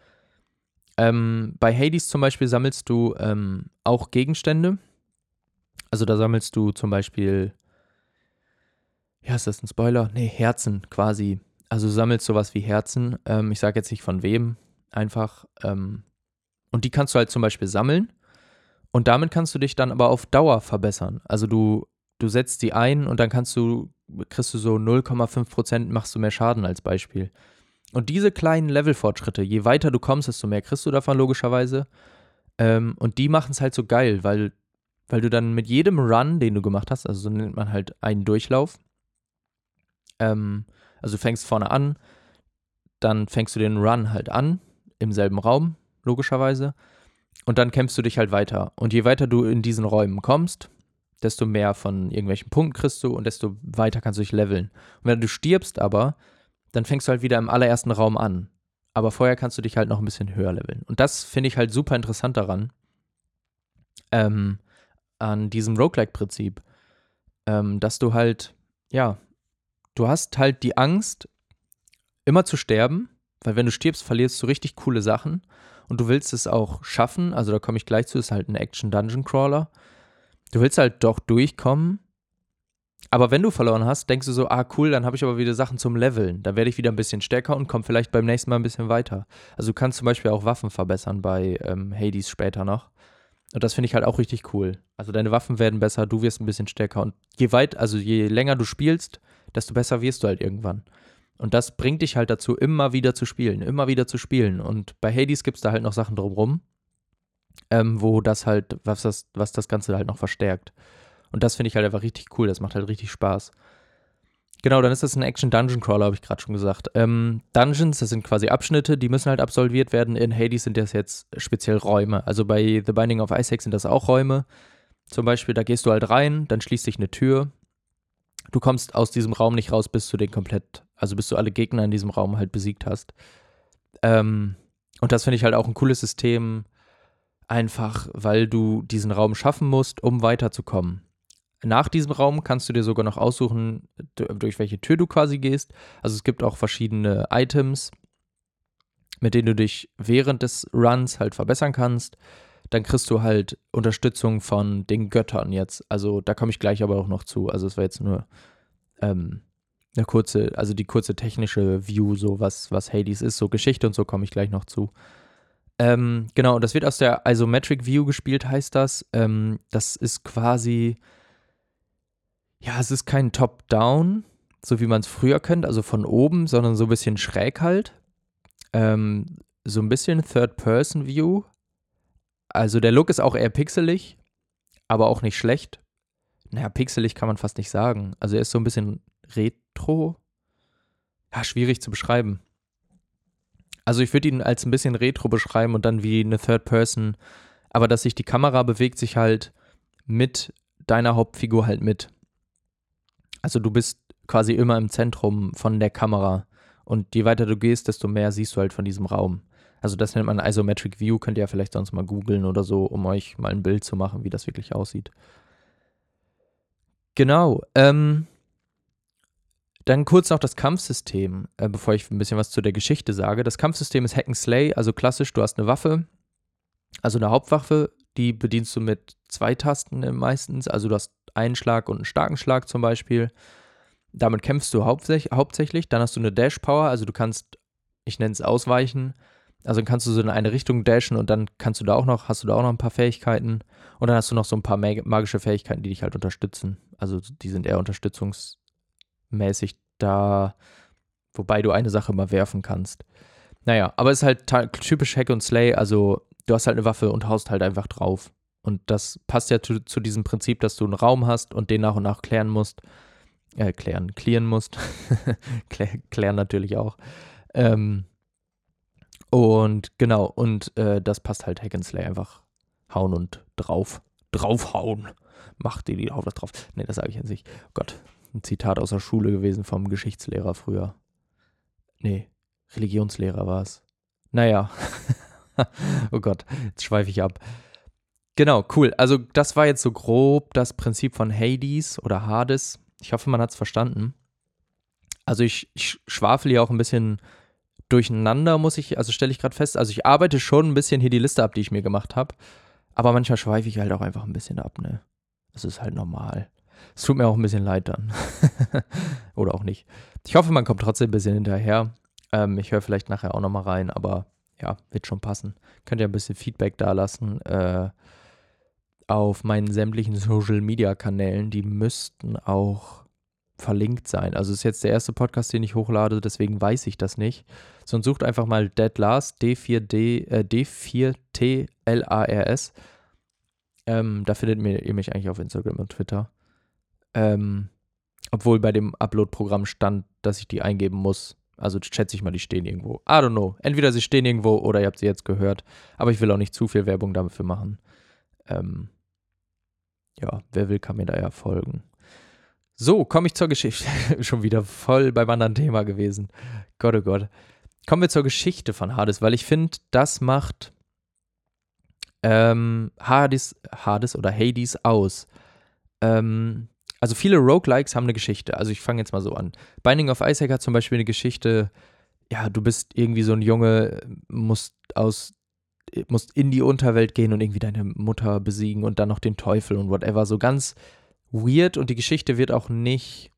Ähm, bei Hades zum Beispiel sammelst du ähm, auch Gegenstände. Also da sammelst du zum Beispiel, ja, ist das ein Spoiler? Nee, Herzen quasi. Also du sammelst sowas wie Herzen. Ähm, ich sage jetzt nicht von wem, einfach. Ähm, und die kannst du halt zum Beispiel sammeln. Und damit kannst du dich dann aber auf Dauer verbessern. Also du, du setzt die ein und dann kannst du, kriegst du so 0,5% machst du mehr Schaden als Beispiel. Und diese kleinen Levelfortschritte, je weiter du kommst, desto mehr kriegst du davon logischerweise. Ähm, und die machen es halt so geil, weil, weil du dann mit jedem Run, den du gemacht hast, also so nennt man halt einen Durchlauf, ähm, also du fängst vorne an, dann fängst du den Run halt an, im selben Raum, logischerweise. Und dann kämpfst du dich halt weiter. Und je weiter du in diesen Räumen kommst, desto mehr von irgendwelchen Punkten kriegst du und desto weiter kannst du dich leveln. Und wenn du stirbst aber, dann fängst du halt wieder im allerersten Raum an. Aber vorher kannst du dich halt noch ein bisschen höher leveln. Und das finde ich halt super interessant daran, ähm, an diesem Roguelike-Prinzip, ähm, dass du halt, ja, du hast halt die Angst, immer zu sterben, weil wenn du stirbst, verlierst du richtig coole Sachen und du willst es auch schaffen, also da komme ich gleich zu, ist halt ein Action-Dungeon-Crawler. Du willst halt doch durchkommen aber wenn du verloren hast, denkst du so, ah cool, dann habe ich aber wieder Sachen zum Leveln. Da werde ich wieder ein bisschen stärker und komme vielleicht beim nächsten Mal ein bisschen weiter. Also du kannst zum Beispiel auch Waffen verbessern bei ähm, Hades später noch. Und das finde ich halt auch richtig cool. Also deine Waffen werden besser, du wirst ein bisschen stärker. Und je weit, also je länger du spielst, desto besser wirst du halt irgendwann. Und das bringt dich halt dazu, immer wieder zu spielen, immer wieder zu spielen. Und bei Hades gibt es da halt noch Sachen drumrum, ähm, wo das halt, was das, was das Ganze halt noch verstärkt. Und das finde ich halt einfach richtig cool. Das macht halt richtig Spaß. Genau, dann ist das ein Action-Dungeon-Crawler, habe ich gerade schon gesagt. Ähm, Dungeons, das sind quasi Abschnitte, die müssen halt absolviert werden. In Hades sind das jetzt speziell Räume. Also bei The Binding of Isaac sind das auch Räume. Zum Beispiel, da gehst du halt rein, dann schließt sich eine Tür. Du kommst aus diesem Raum nicht raus, bis du den komplett, also bis du alle Gegner in diesem Raum halt besiegt hast. Ähm, und das finde ich halt auch ein cooles System, einfach weil du diesen Raum schaffen musst, um weiterzukommen. Nach diesem Raum kannst du dir sogar noch aussuchen, durch welche Tür du quasi gehst. Also es gibt auch verschiedene Items, mit denen du dich während des Runs halt verbessern kannst. Dann kriegst du halt Unterstützung von den Göttern jetzt. Also da komme ich gleich aber auch noch zu. Also es war jetzt nur ähm, eine kurze, also die kurze technische View, so was, was Hades ist, so Geschichte und so komme ich gleich noch zu. Ähm, genau, das wird aus der Isometric View gespielt, heißt das. Ähm, das ist quasi ja, es ist kein Top-Down, so wie man es früher kennt, also von oben, sondern so ein bisschen schräg halt. Ähm, so ein bisschen Third-Person-View. Also der Look ist auch eher pixelig, aber auch nicht schlecht. Naja, pixelig kann man fast nicht sagen. Also er ist so ein bisschen retro. Ja, schwierig zu beschreiben. Also ich würde ihn als ein bisschen retro beschreiben und dann wie eine Third Person. Aber dass sich die Kamera bewegt sich halt mit deiner Hauptfigur halt mit. Also du bist quasi immer im Zentrum von der Kamera. Und je weiter du gehst, desto mehr siehst du halt von diesem Raum. Also das nennt man Isometric View, könnt ihr ja vielleicht sonst mal googeln oder so, um euch mal ein Bild zu machen, wie das wirklich aussieht. Genau. Ähm, dann kurz noch das Kampfsystem, äh, bevor ich ein bisschen was zu der Geschichte sage. Das Kampfsystem ist Hack and Slay, also klassisch, du hast eine Waffe, also eine Hauptwaffe, die bedienst du mit zwei Tasten meistens. Also du hast einen Schlag und einen starken Schlag zum Beispiel. Damit kämpfst du hauptsächlich. Dann hast du eine Dash-Power, also du kannst, ich nenne es ausweichen. Also kannst du so in eine Richtung dashen und dann kannst du da auch noch, hast du da auch noch ein paar Fähigkeiten. Und dann hast du noch so ein paar magische Fähigkeiten, die dich halt unterstützen. Also die sind eher unterstützungsmäßig da, wobei du eine Sache mal werfen kannst. Naja, aber es ist halt typisch Hack und Slay, also du hast halt eine Waffe und haust halt einfach drauf. Und das passt ja zu, zu diesem Prinzip, dass du einen Raum hast und den nach und nach klären musst. Äh, klären, clearen musst. klären natürlich auch. Ähm, und genau, und äh, das passt halt Hack and Slay einfach hauen und drauf. Draufhauen. Macht die die das drauf. Nee, das sage ich nicht. Oh Gott, ein Zitat aus der Schule gewesen vom Geschichtslehrer früher. Nee, Religionslehrer war es. Naja. oh Gott, jetzt schweife ich ab. Genau, cool. Also das war jetzt so grob das Prinzip von Hades oder Hades. Ich hoffe, man hat es verstanden. Also ich, ich schwafel hier auch ein bisschen durcheinander, muss ich, also stelle ich gerade fest. Also ich arbeite schon ein bisschen hier die Liste ab, die ich mir gemacht habe. Aber manchmal schweife ich halt auch einfach ein bisschen ab, ne? Das ist halt normal. Es tut mir auch ein bisschen leid dann. Oder auch nicht. Ich hoffe, man kommt trotzdem ein bisschen hinterher. Ähm, ich höre vielleicht nachher auch nochmal rein, aber ja, wird schon passen. Könnt ihr ein bisschen Feedback da lassen äh, auf meinen sämtlichen Social Media Kanälen. Die müssten auch verlinkt sein. Also ist jetzt der erste Podcast, den ich hochlade, deswegen weiß ich das nicht. Sonst sucht einfach mal Dead Last, D4D, äh, D4TLARS. Ähm, da findet ihr mich eigentlich auf Instagram und Twitter. Ähm, obwohl bei dem Upload-Programm stand, dass ich die eingeben muss. Also schätze ich mal, die stehen irgendwo. I don't know. Entweder sie stehen irgendwo oder ihr habt sie jetzt gehört. Aber ich will auch nicht zu viel Werbung dafür machen. Ähm, ja, wer will, kann mir da ja folgen. So, komme ich zur Geschichte. Schon wieder voll beim anderen Thema gewesen. Gott, oh Gott. Kommen wir zur Geschichte von Hades, weil ich finde, das macht ähm, Hades, Hades oder Hades aus. Ähm, also viele Roguelikes haben eine Geschichte. Also ich fange jetzt mal so an. Binding of Isaac hat zum Beispiel eine Geschichte, ja, du bist irgendwie so ein Junge, musst aus, musst in die Unterwelt gehen und irgendwie deine Mutter besiegen und dann noch den Teufel und whatever. So ganz weird und die Geschichte wird auch nicht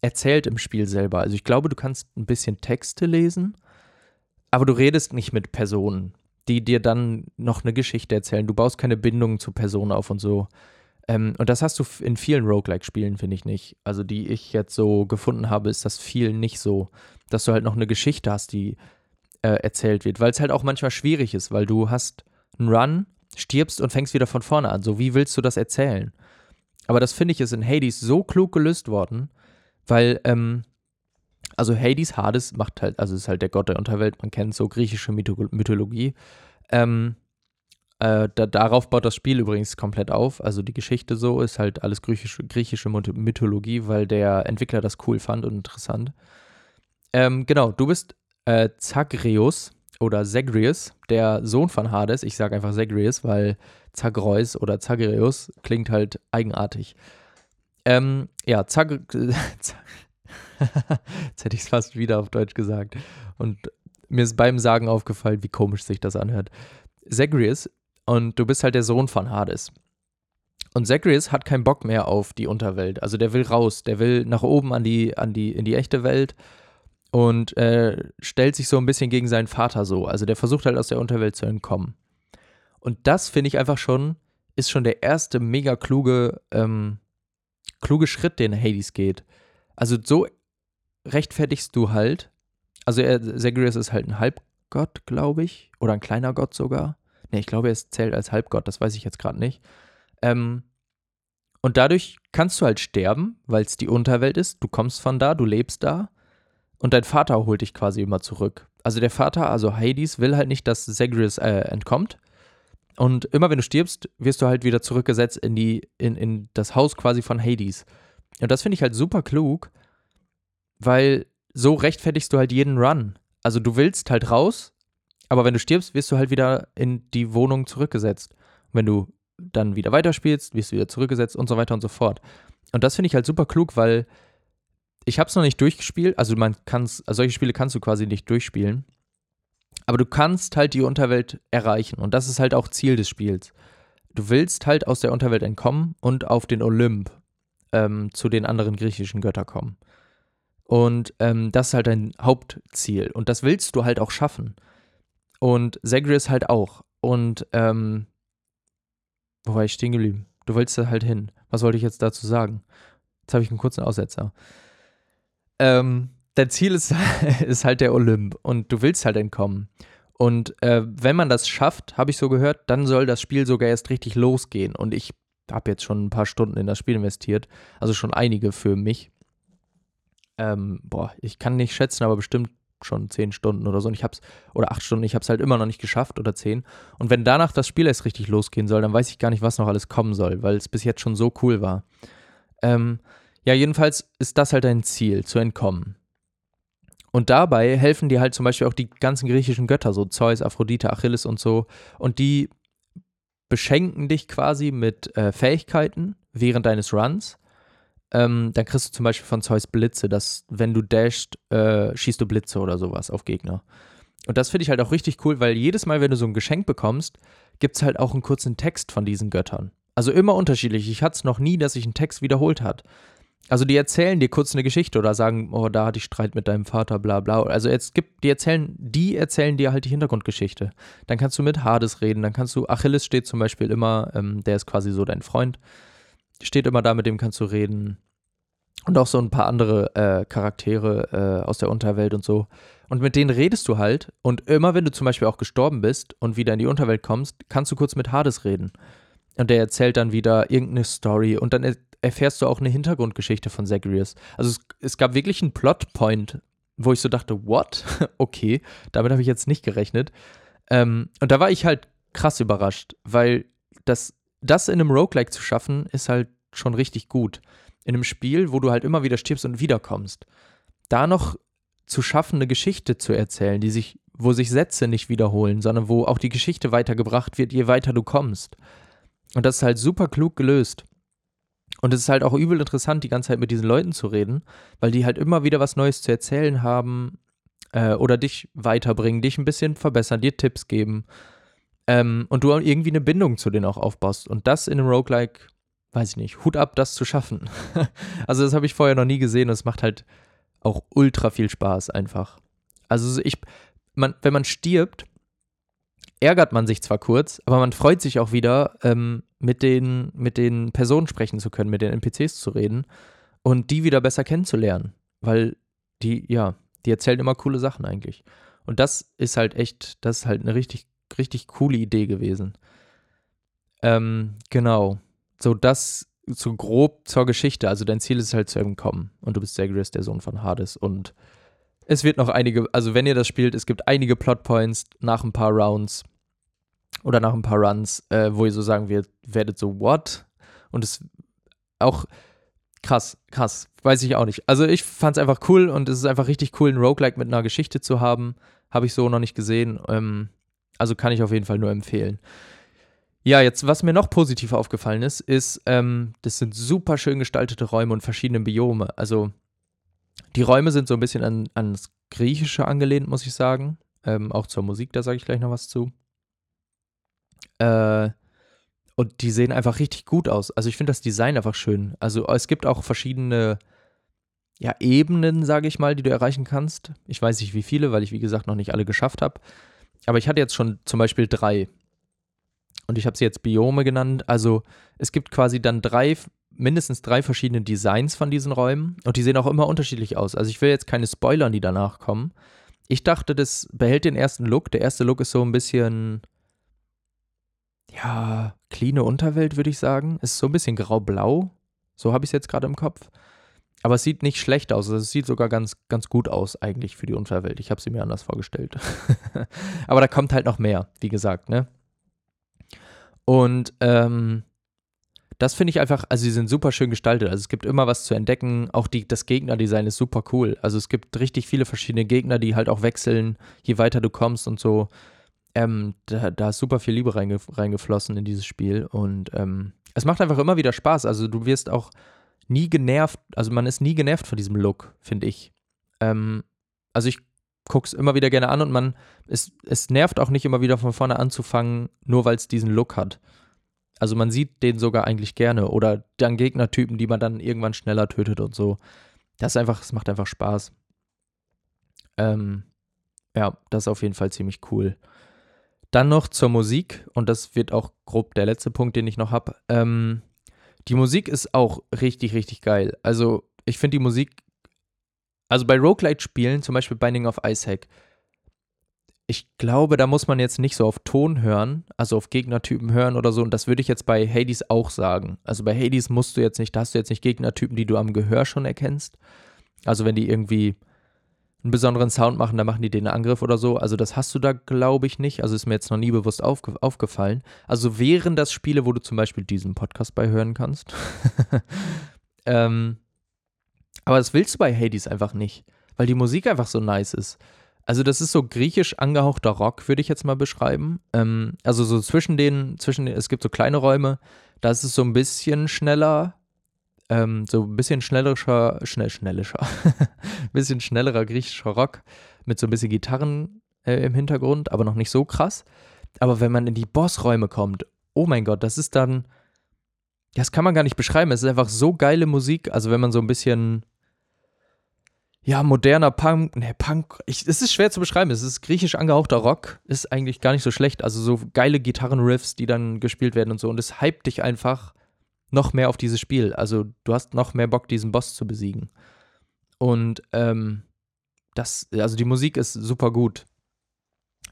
erzählt im Spiel selber. Also ich glaube, du kannst ein bisschen Texte lesen, aber du redest nicht mit Personen, die dir dann noch eine Geschichte erzählen. Du baust keine Bindungen zu Personen auf und so. Ähm, und das hast du in vielen Roguelike-Spielen, finde ich nicht. Also, die ich jetzt so gefunden habe, ist das viel nicht so, dass du halt noch eine Geschichte hast, die äh, erzählt wird. Weil es halt auch manchmal schwierig ist, weil du hast einen Run, stirbst und fängst wieder von vorne an. So, wie willst du das erzählen? Aber das finde ich ist in Hades so klug gelöst worden, weil, ähm, also Hades, Hades macht halt, also ist halt der Gott der Unterwelt, man kennt so griechische Mythologie. Ähm, äh, da, darauf baut das Spiel übrigens komplett auf. Also die Geschichte so ist halt alles griechische, griechische Mythologie, weil der Entwickler das cool fand und interessant. Ähm, genau, du bist äh, Zagreus oder Zagreus, der Sohn von Hades. Ich sage einfach Zagreus, weil Zagreus oder Zagreus klingt halt eigenartig. Ähm, ja, Zag Jetzt hätte ich es fast wieder auf Deutsch gesagt. Und mir ist beim Sagen aufgefallen, wie komisch sich das anhört. Zagreus und du bist halt der Sohn von Hades. Und Zagreus hat keinen Bock mehr auf die Unterwelt. Also der will raus, der will nach oben an die, an die, in die echte Welt und äh, stellt sich so ein bisschen gegen seinen Vater so. Also der versucht halt aus der Unterwelt zu entkommen. Und das finde ich einfach schon, ist schon der erste mega kluge, ähm, kluge Schritt, den Hades geht. Also so rechtfertigst du halt, also Zagreus ist halt ein Halbgott, glaube ich, oder ein kleiner Gott sogar. Ne, ich glaube, er zählt als Halbgott, das weiß ich jetzt gerade nicht. Ähm, und dadurch kannst du halt sterben, weil es die Unterwelt ist. Du kommst von da, du lebst da. Und dein Vater holt dich quasi immer zurück. Also der Vater, also Hades, will halt nicht, dass Zagreus äh, entkommt. Und immer wenn du stirbst, wirst du halt wieder zurückgesetzt in, die, in, in das Haus quasi von Hades. Und das finde ich halt super klug, weil so rechtfertigst du halt jeden Run. Also du willst halt raus, Aber wenn du stirbst, wirst du halt wieder in die Wohnung zurückgesetzt. wenn du dann wieder weiterspielst, wirst du wieder zurückgesetzt und so weiter und so fort. Und das finde ich halt super klug, weil ich habe es noch nicht durchgespielt. Also man kann's, also solche Spiele kannst du quasi nicht durchspielen. Aber du kannst halt die Unterwelt erreichen. Und das ist halt auch Ziel des Spiels. Du willst halt aus der Unterwelt entkommen und auf den Olymp ähm, zu den anderen griechischen Göttern kommen. Und ähm, das ist halt dein Hauptziel. Und das willst du halt auch schaffen. Und Zagreus halt auch. Und, ähm, wo war ich stehen geblieben? Du wolltest da halt hin. Was wollte ich jetzt dazu sagen? Jetzt habe ich einen kurzen Aussetzer. Ähm, dein Ziel ist, ist halt der Olymp und du willst halt entkommen. Und äh, wenn man das schafft, habe ich so gehört, dann soll das Spiel sogar erst richtig losgehen. Und ich habe jetzt schon ein paar Stunden in das Spiel investiert, also schon einige für mich. Ähm, boah, ich kann nicht schätzen, aber bestimmt schon zehn Stunden oder so. Und ich hab's, oder acht Stunden, ich habe es halt immer noch nicht geschafft oder zehn. Und wenn danach das Spiel erst richtig losgehen soll, dann weiß ich gar nicht, was noch alles kommen soll, weil es bis jetzt schon so cool war. Ähm, ja, jedenfalls ist das halt dein Ziel, zu entkommen. Und dabei helfen dir halt zum Beispiel auch die ganzen griechischen Götter, so Zeus, Aphrodite, Achilles und so. Und die beschenken dich quasi mit äh, Fähigkeiten während deines Runs. Ähm, dann kriegst du zum Beispiel von Zeus Blitze, dass wenn du dashst, äh, schießt du Blitze oder sowas auf Gegner. Und das finde ich halt auch richtig cool, weil jedes Mal, wenn du so ein Geschenk bekommst, gibt es halt auch einen kurzen Text von diesen Göttern. Also immer unterschiedlich. Ich hatte es noch nie, dass sich ein Text wiederholt hat. Also die erzählen dir kurz eine Geschichte oder sagen, oh, da hatte ich Streit mit deinem Vater, bla bla. Also jetzt gibt, die erzählen, die erzählen dir halt die Hintergrundgeschichte. Dann kannst du mit Hades reden, dann kannst du, Achilles steht zum Beispiel immer, ähm, der ist quasi so dein Freund, steht immer da, mit dem kannst du reden. Und auch so ein paar andere äh, Charaktere äh, aus der Unterwelt und so. Und mit denen redest du halt. Und immer wenn du zum Beispiel auch gestorben bist und wieder in die Unterwelt kommst, kannst du kurz mit Hades reden. Und der erzählt dann wieder irgendeine Story und dann erfährst du auch eine Hintergrundgeschichte von Zagreus. Also es, es gab wirklich einen Plotpoint, wo ich so dachte, what? okay, damit habe ich jetzt nicht gerechnet. Ähm, und da war ich halt krass überrascht, weil das, das in einem Roguelike zu schaffen, ist halt schon richtig gut. In einem Spiel, wo du halt immer wieder stirbst und wiederkommst. Da noch zu schaffen, eine Geschichte zu erzählen, die sich, wo sich Sätze nicht wiederholen, sondern wo auch die Geschichte weitergebracht wird, je weiter du kommst. Und das ist halt super klug gelöst. Und es ist halt auch übel interessant, die ganze Zeit mit diesen Leuten zu reden, weil die halt immer wieder was Neues zu erzählen haben äh, oder dich weiterbringen, dich ein bisschen verbessern, dir Tipps geben. Ähm, und du irgendwie eine Bindung zu denen auch aufbaust. Und das in einem Roguelike, weiß ich nicht, Hut ab, das zu schaffen. also, das habe ich vorher noch nie gesehen und es macht halt auch ultra viel Spaß einfach. Also, ich, man, wenn man stirbt, ärgert man sich zwar kurz, aber man freut sich auch wieder, ähm, mit, den, mit den Personen sprechen zu können, mit den NPCs zu reden und die wieder besser kennenzulernen. Weil die, ja, die erzählen immer coole Sachen eigentlich. Und das ist halt echt, das ist halt eine richtig, richtig coole Idee gewesen. Ähm, genau. So, das so grob zur Geschichte. Also dein Ziel ist halt zu entkommen. Und du bist Zagreus, der Sohn von Hades. Und es wird noch einige, also wenn ihr das spielt, es gibt einige Plotpoints nach ein paar Rounds, oder nach ein paar Runs, äh, wo ihr so sagen wird, werdet so, what? Und es auch krass, krass, weiß ich auch nicht. Also ich fand es einfach cool und es ist einfach richtig cool, ein Roguelike mit einer Geschichte zu haben. Habe ich so noch nicht gesehen. Ähm, also kann ich auf jeden Fall nur empfehlen. Ja, jetzt, was mir noch positiv aufgefallen ist, ist, ähm, das sind super schön gestaltete Räume und verschiedene Biome. Also die Räume sind so ein bisschen an, ans Griechische angelehnt, muss ich sagen. Ähm, auch zur Musik, da sage ich gleich noch was zu. Äh, und die sehen einfach richtig gut aus. Also ich finde das Design einfach schön. Also es gibt auch verschiedene ja, Ebenen, sage ich mal, die du erreichen kannst. Ich weiß nicht wie viele, weil ich wie gesagt noch nicht alle geschafft habe. Aber ich hatte jetzt schon zum Beispiel drei. Und ich habe sie jetzt Biome genannt. Also es gibt quasi dann drei, mindestens drei verschiedene Designs von diesen Räumen. Und die sehen auch immer unterschiedlich aus. Also ich will jetzt keine Spoilern, die danach kommen. Ich dachte, das behält den ersten Look. Der erste Look ist so ein bisschen ja, cleane Unterwelt, würde ich sagen. Ist so ein bisschen grau-blau. So habe ich es jetzt gerade im Kopf. Aber es sieht nicht schlecht aus. Also es sieht sogar ganz, ganz gut aus, eigentlich für die Unterwelt. Ich habe sie mir anders vorgestellt. Aber da kommt halt noch mehr, wie gesagt, ne? Und ähm, das finde ich einfach, also sie sind super schön gestaltet. Also es gibt immer was zu entdecken. Auch die, das Gegnerdesign ist super cool. Also es gibt richtig viele verschiedene Gegner, die halt auch wechseln, je weiter du kommst und so. Ähm, da, da, ist super viel Liebe reinge reingeflossen in dieses Spiel und ähm, es macht einfach immer wieder Spaß. Also du wirst auch nie genervt, also man ist nie genervt von diesem Look, finde ich. Ähm, also ich gucke es immer wieder gerne an und man, es, es nervt auch nicht immer wieder von vorne anzufangen, nur weil es diesen Look hat. Also man sieht den sogar eigentlich gerne oder dann Gegnertypen, die man dann irgendwann schneller tötet und so. Das ist einfach, es macht einfach Spaß. Ähm, ja, das ist auf jeden Fall ziemlich cool. Dann noch zur Musik und das wird auch grob der letzte Punkt, den ich noch habe. Ähm, die Musik ist auch richtig, richtig geil. Also ich finde die Musik, also bei Roguelite-Spielen, zum Beispiel Binding of Isaac, ich glaube, da muss man jetzt nicht so auf Ton hören, also auf Gegnertypen hören oder so. Und das würde ich jetzt bei Hades auch sagen. Also bei Hades musst du jetzt nicht, da hast du jetzt nicht Gegnertypen, die du am Gehör schon erkennst. Also wenn die irgendwie einen besonderen Sound machen, dann machen die den Angriff oder so. Also das hast du da, glaube ich, nicht. Also ist mir jetzt noch nie bewusst aufge aufgefallen. Also wären das Spiele, wo du zum Beispiel diesen Podcast bei hören kannst. ähm, aber das willst du bei Hades einfach nicht, weil die Musik einfach so nice ist. Also das ist so griechisch angehauchter Rock, würde ich jetzt mal beschreiben. Ähm, also so zwischen den, zwischen den, es gibt so kleine Räume, da ist es so ein bisschen schneller, ähm, so ein bisschen schnellerischer, schnell, schnellischer, bisschen schnellerer griechischer Rock mit so ein bisschen Gitarren äh, im Hintergrund, aber noch nicht so krass. Aber wenn man in die Bossräume kommt, oh mein Gott, das ist dann, das kann man gar nicht beschreiben. Es ist einfach so geile Musik. Also wenn man so ein bisschen ja, moderner Punk, ne, Punk, ich, es ist schwer zu beschreiben, es ist griechisch angehauchter Rock, ist eigentlich gar nicht so schlecht, also so geile Gitarrenriffs, die dann gespielt werden und so und es hypt dich einfach noch mehr auf dieses Spiel, also du hast noch mehr Bock, diesen Boss zu besiegen und ähm, das, also die Musik ist super gut.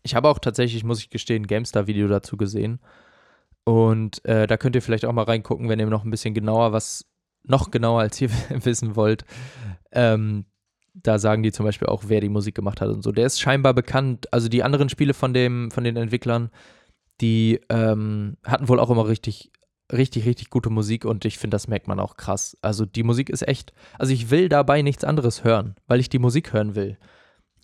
Ich habe auch tatsächlich, muss ich gestehen, ein GameStar-Video dazu gesehen und äh, da könnt ihr vielleicht auch mal reingucken, wenn ihr noch ein bisschen genauer was, noch genauer als ihr wissen wollt. Ähm, da sagen die zum Beispiel auch, wer die Musik gemacht hat und so. Der ist scheinbar bekannt. Also die anderen Spiele von dem, von den Entwicklern, die ähm, hatten wohl auch immer richtig, richtig, richtig gute Musik und ich finde, das merkt man auch krass. Also die Musik ist echt, also ich will dabei nichts anderes hören, weil ich die Musik hören will.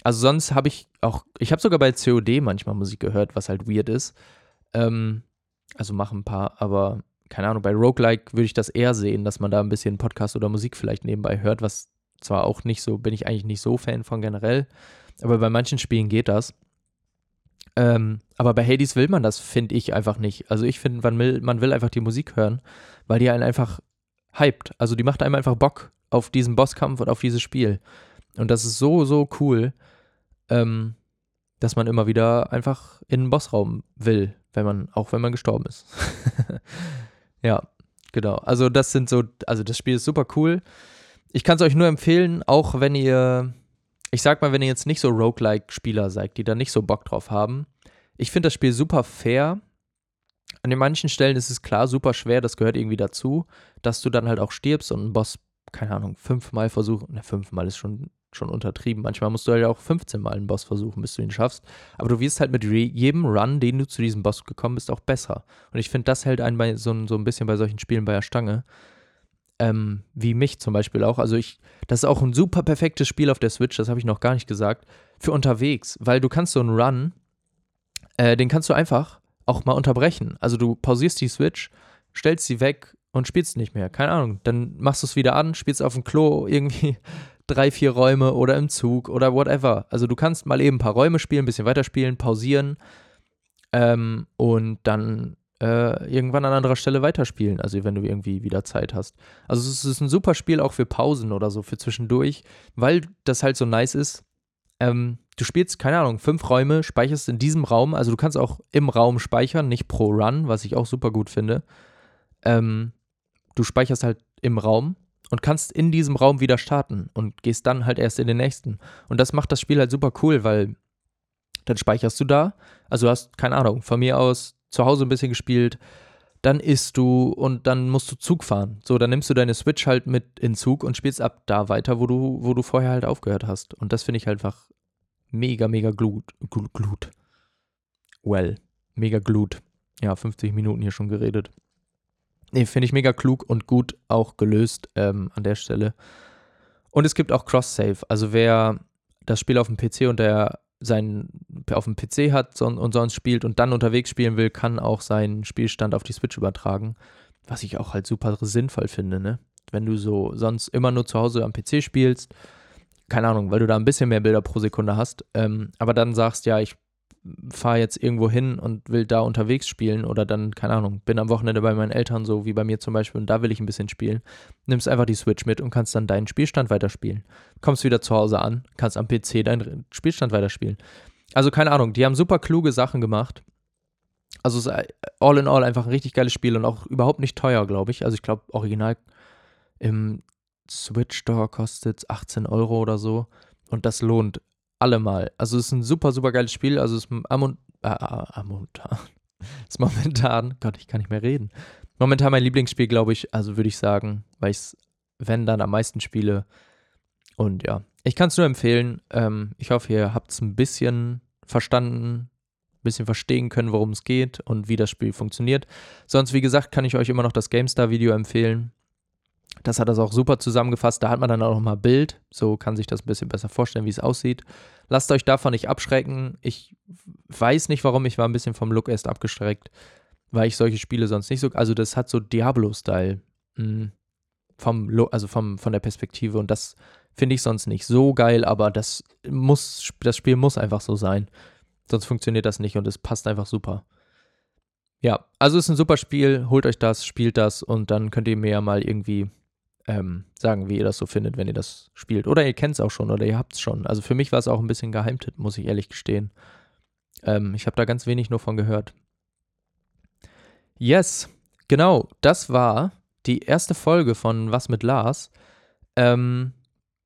Also sonst habe ich auch, ich habe sogar bei COD manchmal Musik gehört, was halt weird ist. Ähm, also machen ein paar, aber keine Ahnung, bei Roguelike würde ich das eher sehen, dass man da ein bisschen Podcast oder Musik vielleicht nebenbei hört, was zwar auch nicht so, bin ich eigentlich nicht so Fan von generell, aber bei manchen Spielen geht das. Ähm, aber bei Hades will man das, finde ich einfach nicht. Also ich finde, man will, man will einfach die Musik hören, weil die einen einfach hypt. Also die macht einem einfach Bock auf diesen Bosskampf und auf dieses Spiel. Und das ist so, so cool, ähm, dass man immer wieder einfach in den Bossraum will, wenn man, auch wenn man gestorben ist. ja, genau. Also das sind so, also das Spiel ist super cool ich kann es euch nur empfehlen, auch wenn ihr, ich sag mal, wenn ihr jetzt nicht so Roguelike-Spieler seid, die da nicht so Bock drauf haben. Ich finde das Spiel super fair. An den manchen Stellen ist es klar super schwer, das gehört irgendwie dazu, dass du dann halt auch stirbst und einen Boss, keine Ahnung, fünfmal versuchen. Ne, fünfmal ist schon, schon untertrieben. Manchmal musst du halt auch 15 Mal einen Boss versuchen, bis du ihn schaffst. Aber du wirst halt mit jedem Run, den du zu diesem Boss gekommen bist, auch besser. Und ich finde, das hält einen bei so, so ein bisschen bei solchen Spielen bei der Stange ähm, wie mich zum Beispiel auch. Also ich, das ist auch ein super perfektes Spiel auf der Switch, das habe ich noch gar nicht gesagt, für unterwegs, weil du kannst so einen Run, äh, den kannst du einfach auch mal unterbrechen. Also du pausierst die Switch, stellst sie weg und spielst nicht mehr. Keine Ahnung. Dann machst du es wieder an, spielst auf dem Klo irgendwie drei, vier Räume oder im Zug oder whatever. Also du kannst mal eben ein paar Räume spielen, ein bisschen weiterspielen, pausieren ähm, und dann äh, irgendwann an anderer Stelle weiterspielen, also wenn du irgendwie wieder Zeit hast. Also es ist ein super Spiel auch für Pausen oder so, für zwischendurch, weil das halt so nice ist. Ähm, du spielst, keine Ahnung, fünf Räume, speicherst in diesem Raum, also du kannst auch im Raum speichern, nicht pro Run, was ich auch super gut finde. Ähm, du speicherst halt im Raum und kannst in diesem Raum wieder starten und gehst dann halt erst in den nächsten. Und das macht das Spiel halt super cool, weil dann speicherst du da. Also du hast, keine Ahnung, von mir aus zu Hause ein bisschen gespielt, dann isst du und dann musst du Zug fahren. So, dann nimmst du deine Switch halt mit in Zug und spielst ab da weiter, wo du, wo du vorher halt aufgehört hast. Und das finde ich halt einfach mega, mega glut. Glut. Well, mega glut. Ja, 50 Minuten hier schon geredet. Nee, finde ich mega klug und gut auch gelöst ähm, an der Stelle. Und es gibt auch Cross-Save. Also wer das Spiel auf dem PC und der seinen auf dem PC hat und sonst spielt und dann unterwegs spielen will, kann auch seinen Spielstand auf die Switch übertragen. Was ich auch halt super sinnvoll finde, ne? Wenn du so sonst immer nur zu Hause am PC spielst, keine Ahnung, weil du da ein bisschen mehr Bilder pro Sekunde hast, ähm, aber dann sagst, ja, ich fahre jetzt irgendwo hin und will da unterwegs spielen oder dann, keine Ahnung, bin am Wochenende bei meinen Eltern, so wie bei mir zum Beispiel, und da will ich ein bisschen spielen, nimmst einfach die Switch mit und kannst dann deinen Spielstand weiterspielen. Kommst wieder zu Hause an, kannst am PC deinen Spielstand weiterspielen. Also keine Ahnung, die haben super kluge Sachen gemacht. Also es ist all in all einfach ein richtig geiles Spiel und auch überhaupt nicht teuer, glaube ich. Also ich glaube, original im Switch Store kostet es 18 Euro oder so. Und das lohnt allemal. Also es ist ein super, super geiles Spiel. Also es ist am äh, momentan. ist momentan, Gott, ich kann nicht mehr reden. Momentan mein Lieblingsspiel, glaube ich, also würde ich sagen, weil ich es, wenn dann am meisten spiele. Und ja, ich kann es nur empfehlen. Ähm, ich hoffe, ihr habt es ein bisschen verstanden, ein bisschen verstehen können, worum es geht und wie das Spiel funktioniert. Sonst, wie gesagt, kann ich euch immer noch das GameStar-Video empfehlen. Das hat das auch super zusammengefasst. Da hat man dann auch nochmal Bild. So kann sich das ein bisschen besser vorstellen, wie es aussieht. Lasst euch davon nicht abschrecken. Ich weiß nicht, warum. Ich war ein bisschen vom Look erst abgestreckt, weil ich solche Spiele sonst nicht so. Also, das hat so Diablo-Style. Mhm. Vom, also vom, von der Perspektive. Und das finde ich sonst nicht so geil, aber das muss, das Spiel muss einfach so sein. Sonst funktioniert das nicht und es passt einfach super. Ja, also es ist ein super Spiel. Holt euch das, spielt das und dann könnt ihr mir ja mal irgendwie ähm, sagen, wie ihr das so findet, wenn ihr das spielt. Oder ihr kennt es auch schon oder ihr habt es schon. Also für mich war es auch ein bisschen Geheimtipp, muss ich ehrlich gestehen. Ähm, ich habe da ganz wenig nur von gehört. Yes, genau, das war die erste Folge von Was mit Lars. Ähm,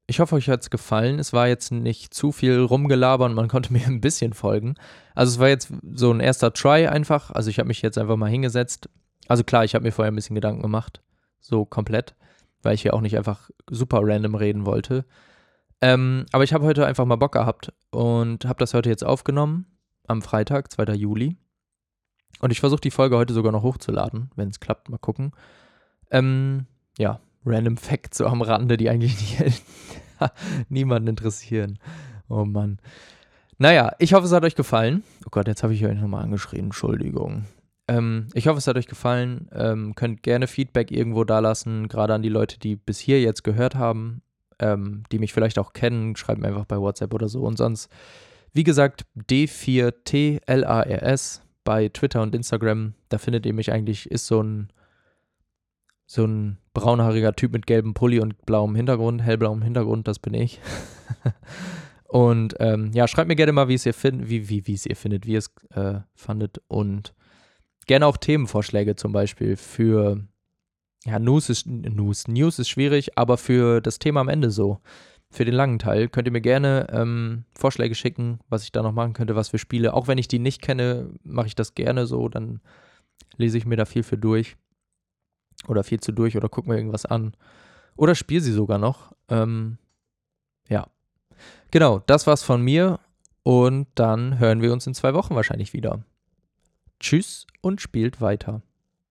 ich hoffe, euch hat es gefallen. Es war jetzt nicht zu viel rumgelabern, man konnte mir ein bisschen folgen. Also es war jetzt so ein erster Try einfach. Also ich habe mich jetzt einfach mal hingesetzt. Also klar, ich habe mir vorher ein bisschen Gedanken gemacht. So komplett weil ich ja auch nicht einfach super random reden wollte. Ähm, aber ich habe heute einfach mal Bock gehabt und habe das heute jetzt aufgenommen, am Freitag, 2. Juli. Und ich versuche die Folge heute sogar noch hochzuladen, wenn es klappt, mal gucken. Ähm, ja, random Facts so am Rande, die eigentlich nicht, niemanden interessieren. Oh Mann. Naja, ich hoffe, es hat euch gefallen. Oh Gott, jetzt habe ich euch nochmal angeschrien. Entschuldigung. Ähm, ich hoffe, es hat euch gefallen. Ähm, könnt gerne Feedback irgendwo da lassen, gerade an die Leute, die bis hier jetzt gehört haben, ähm, die mich vielleicht auch kennen. Schreibt mir einfach bei WhatsApp oder so. Und sonst, wie gesagt, D4TLARS bei Twitter und Instagram. Da findet ihr mich eigentlich, ist so ein so ein braunhaariger Typ mit gelbem Pulli und blauem Hintergrund, hellblauem Hintergrund, das bin ich. und ähm, ja, schreibt mir gerne mal, wie es ihr findet, wie, wie, wie es ihr findet, wie es äh, fandet. Und Gerne auch Themenvorschläge zum Beispiel für, ja, News ist, News, News ist schwierig, aber für das Thema am Ende so. Für den langen Teil könnt ihr mir gerne ähm, Vorschläge schicken, was ich da noch machen könnte, was für Spiele. Auch wenn ich die nicht kenne, mache ich das gerne so, dann lese ich mir da viel für durch. Oder viel zu durch oder gucke mir irgendwas an. Oder spiele sie sogar noch. Ähm, ja. Genau, das war's von mir. Und dann hören wir uns in zwei Wochen wahrscheinlich wieder. Tschüss und spielt weiter.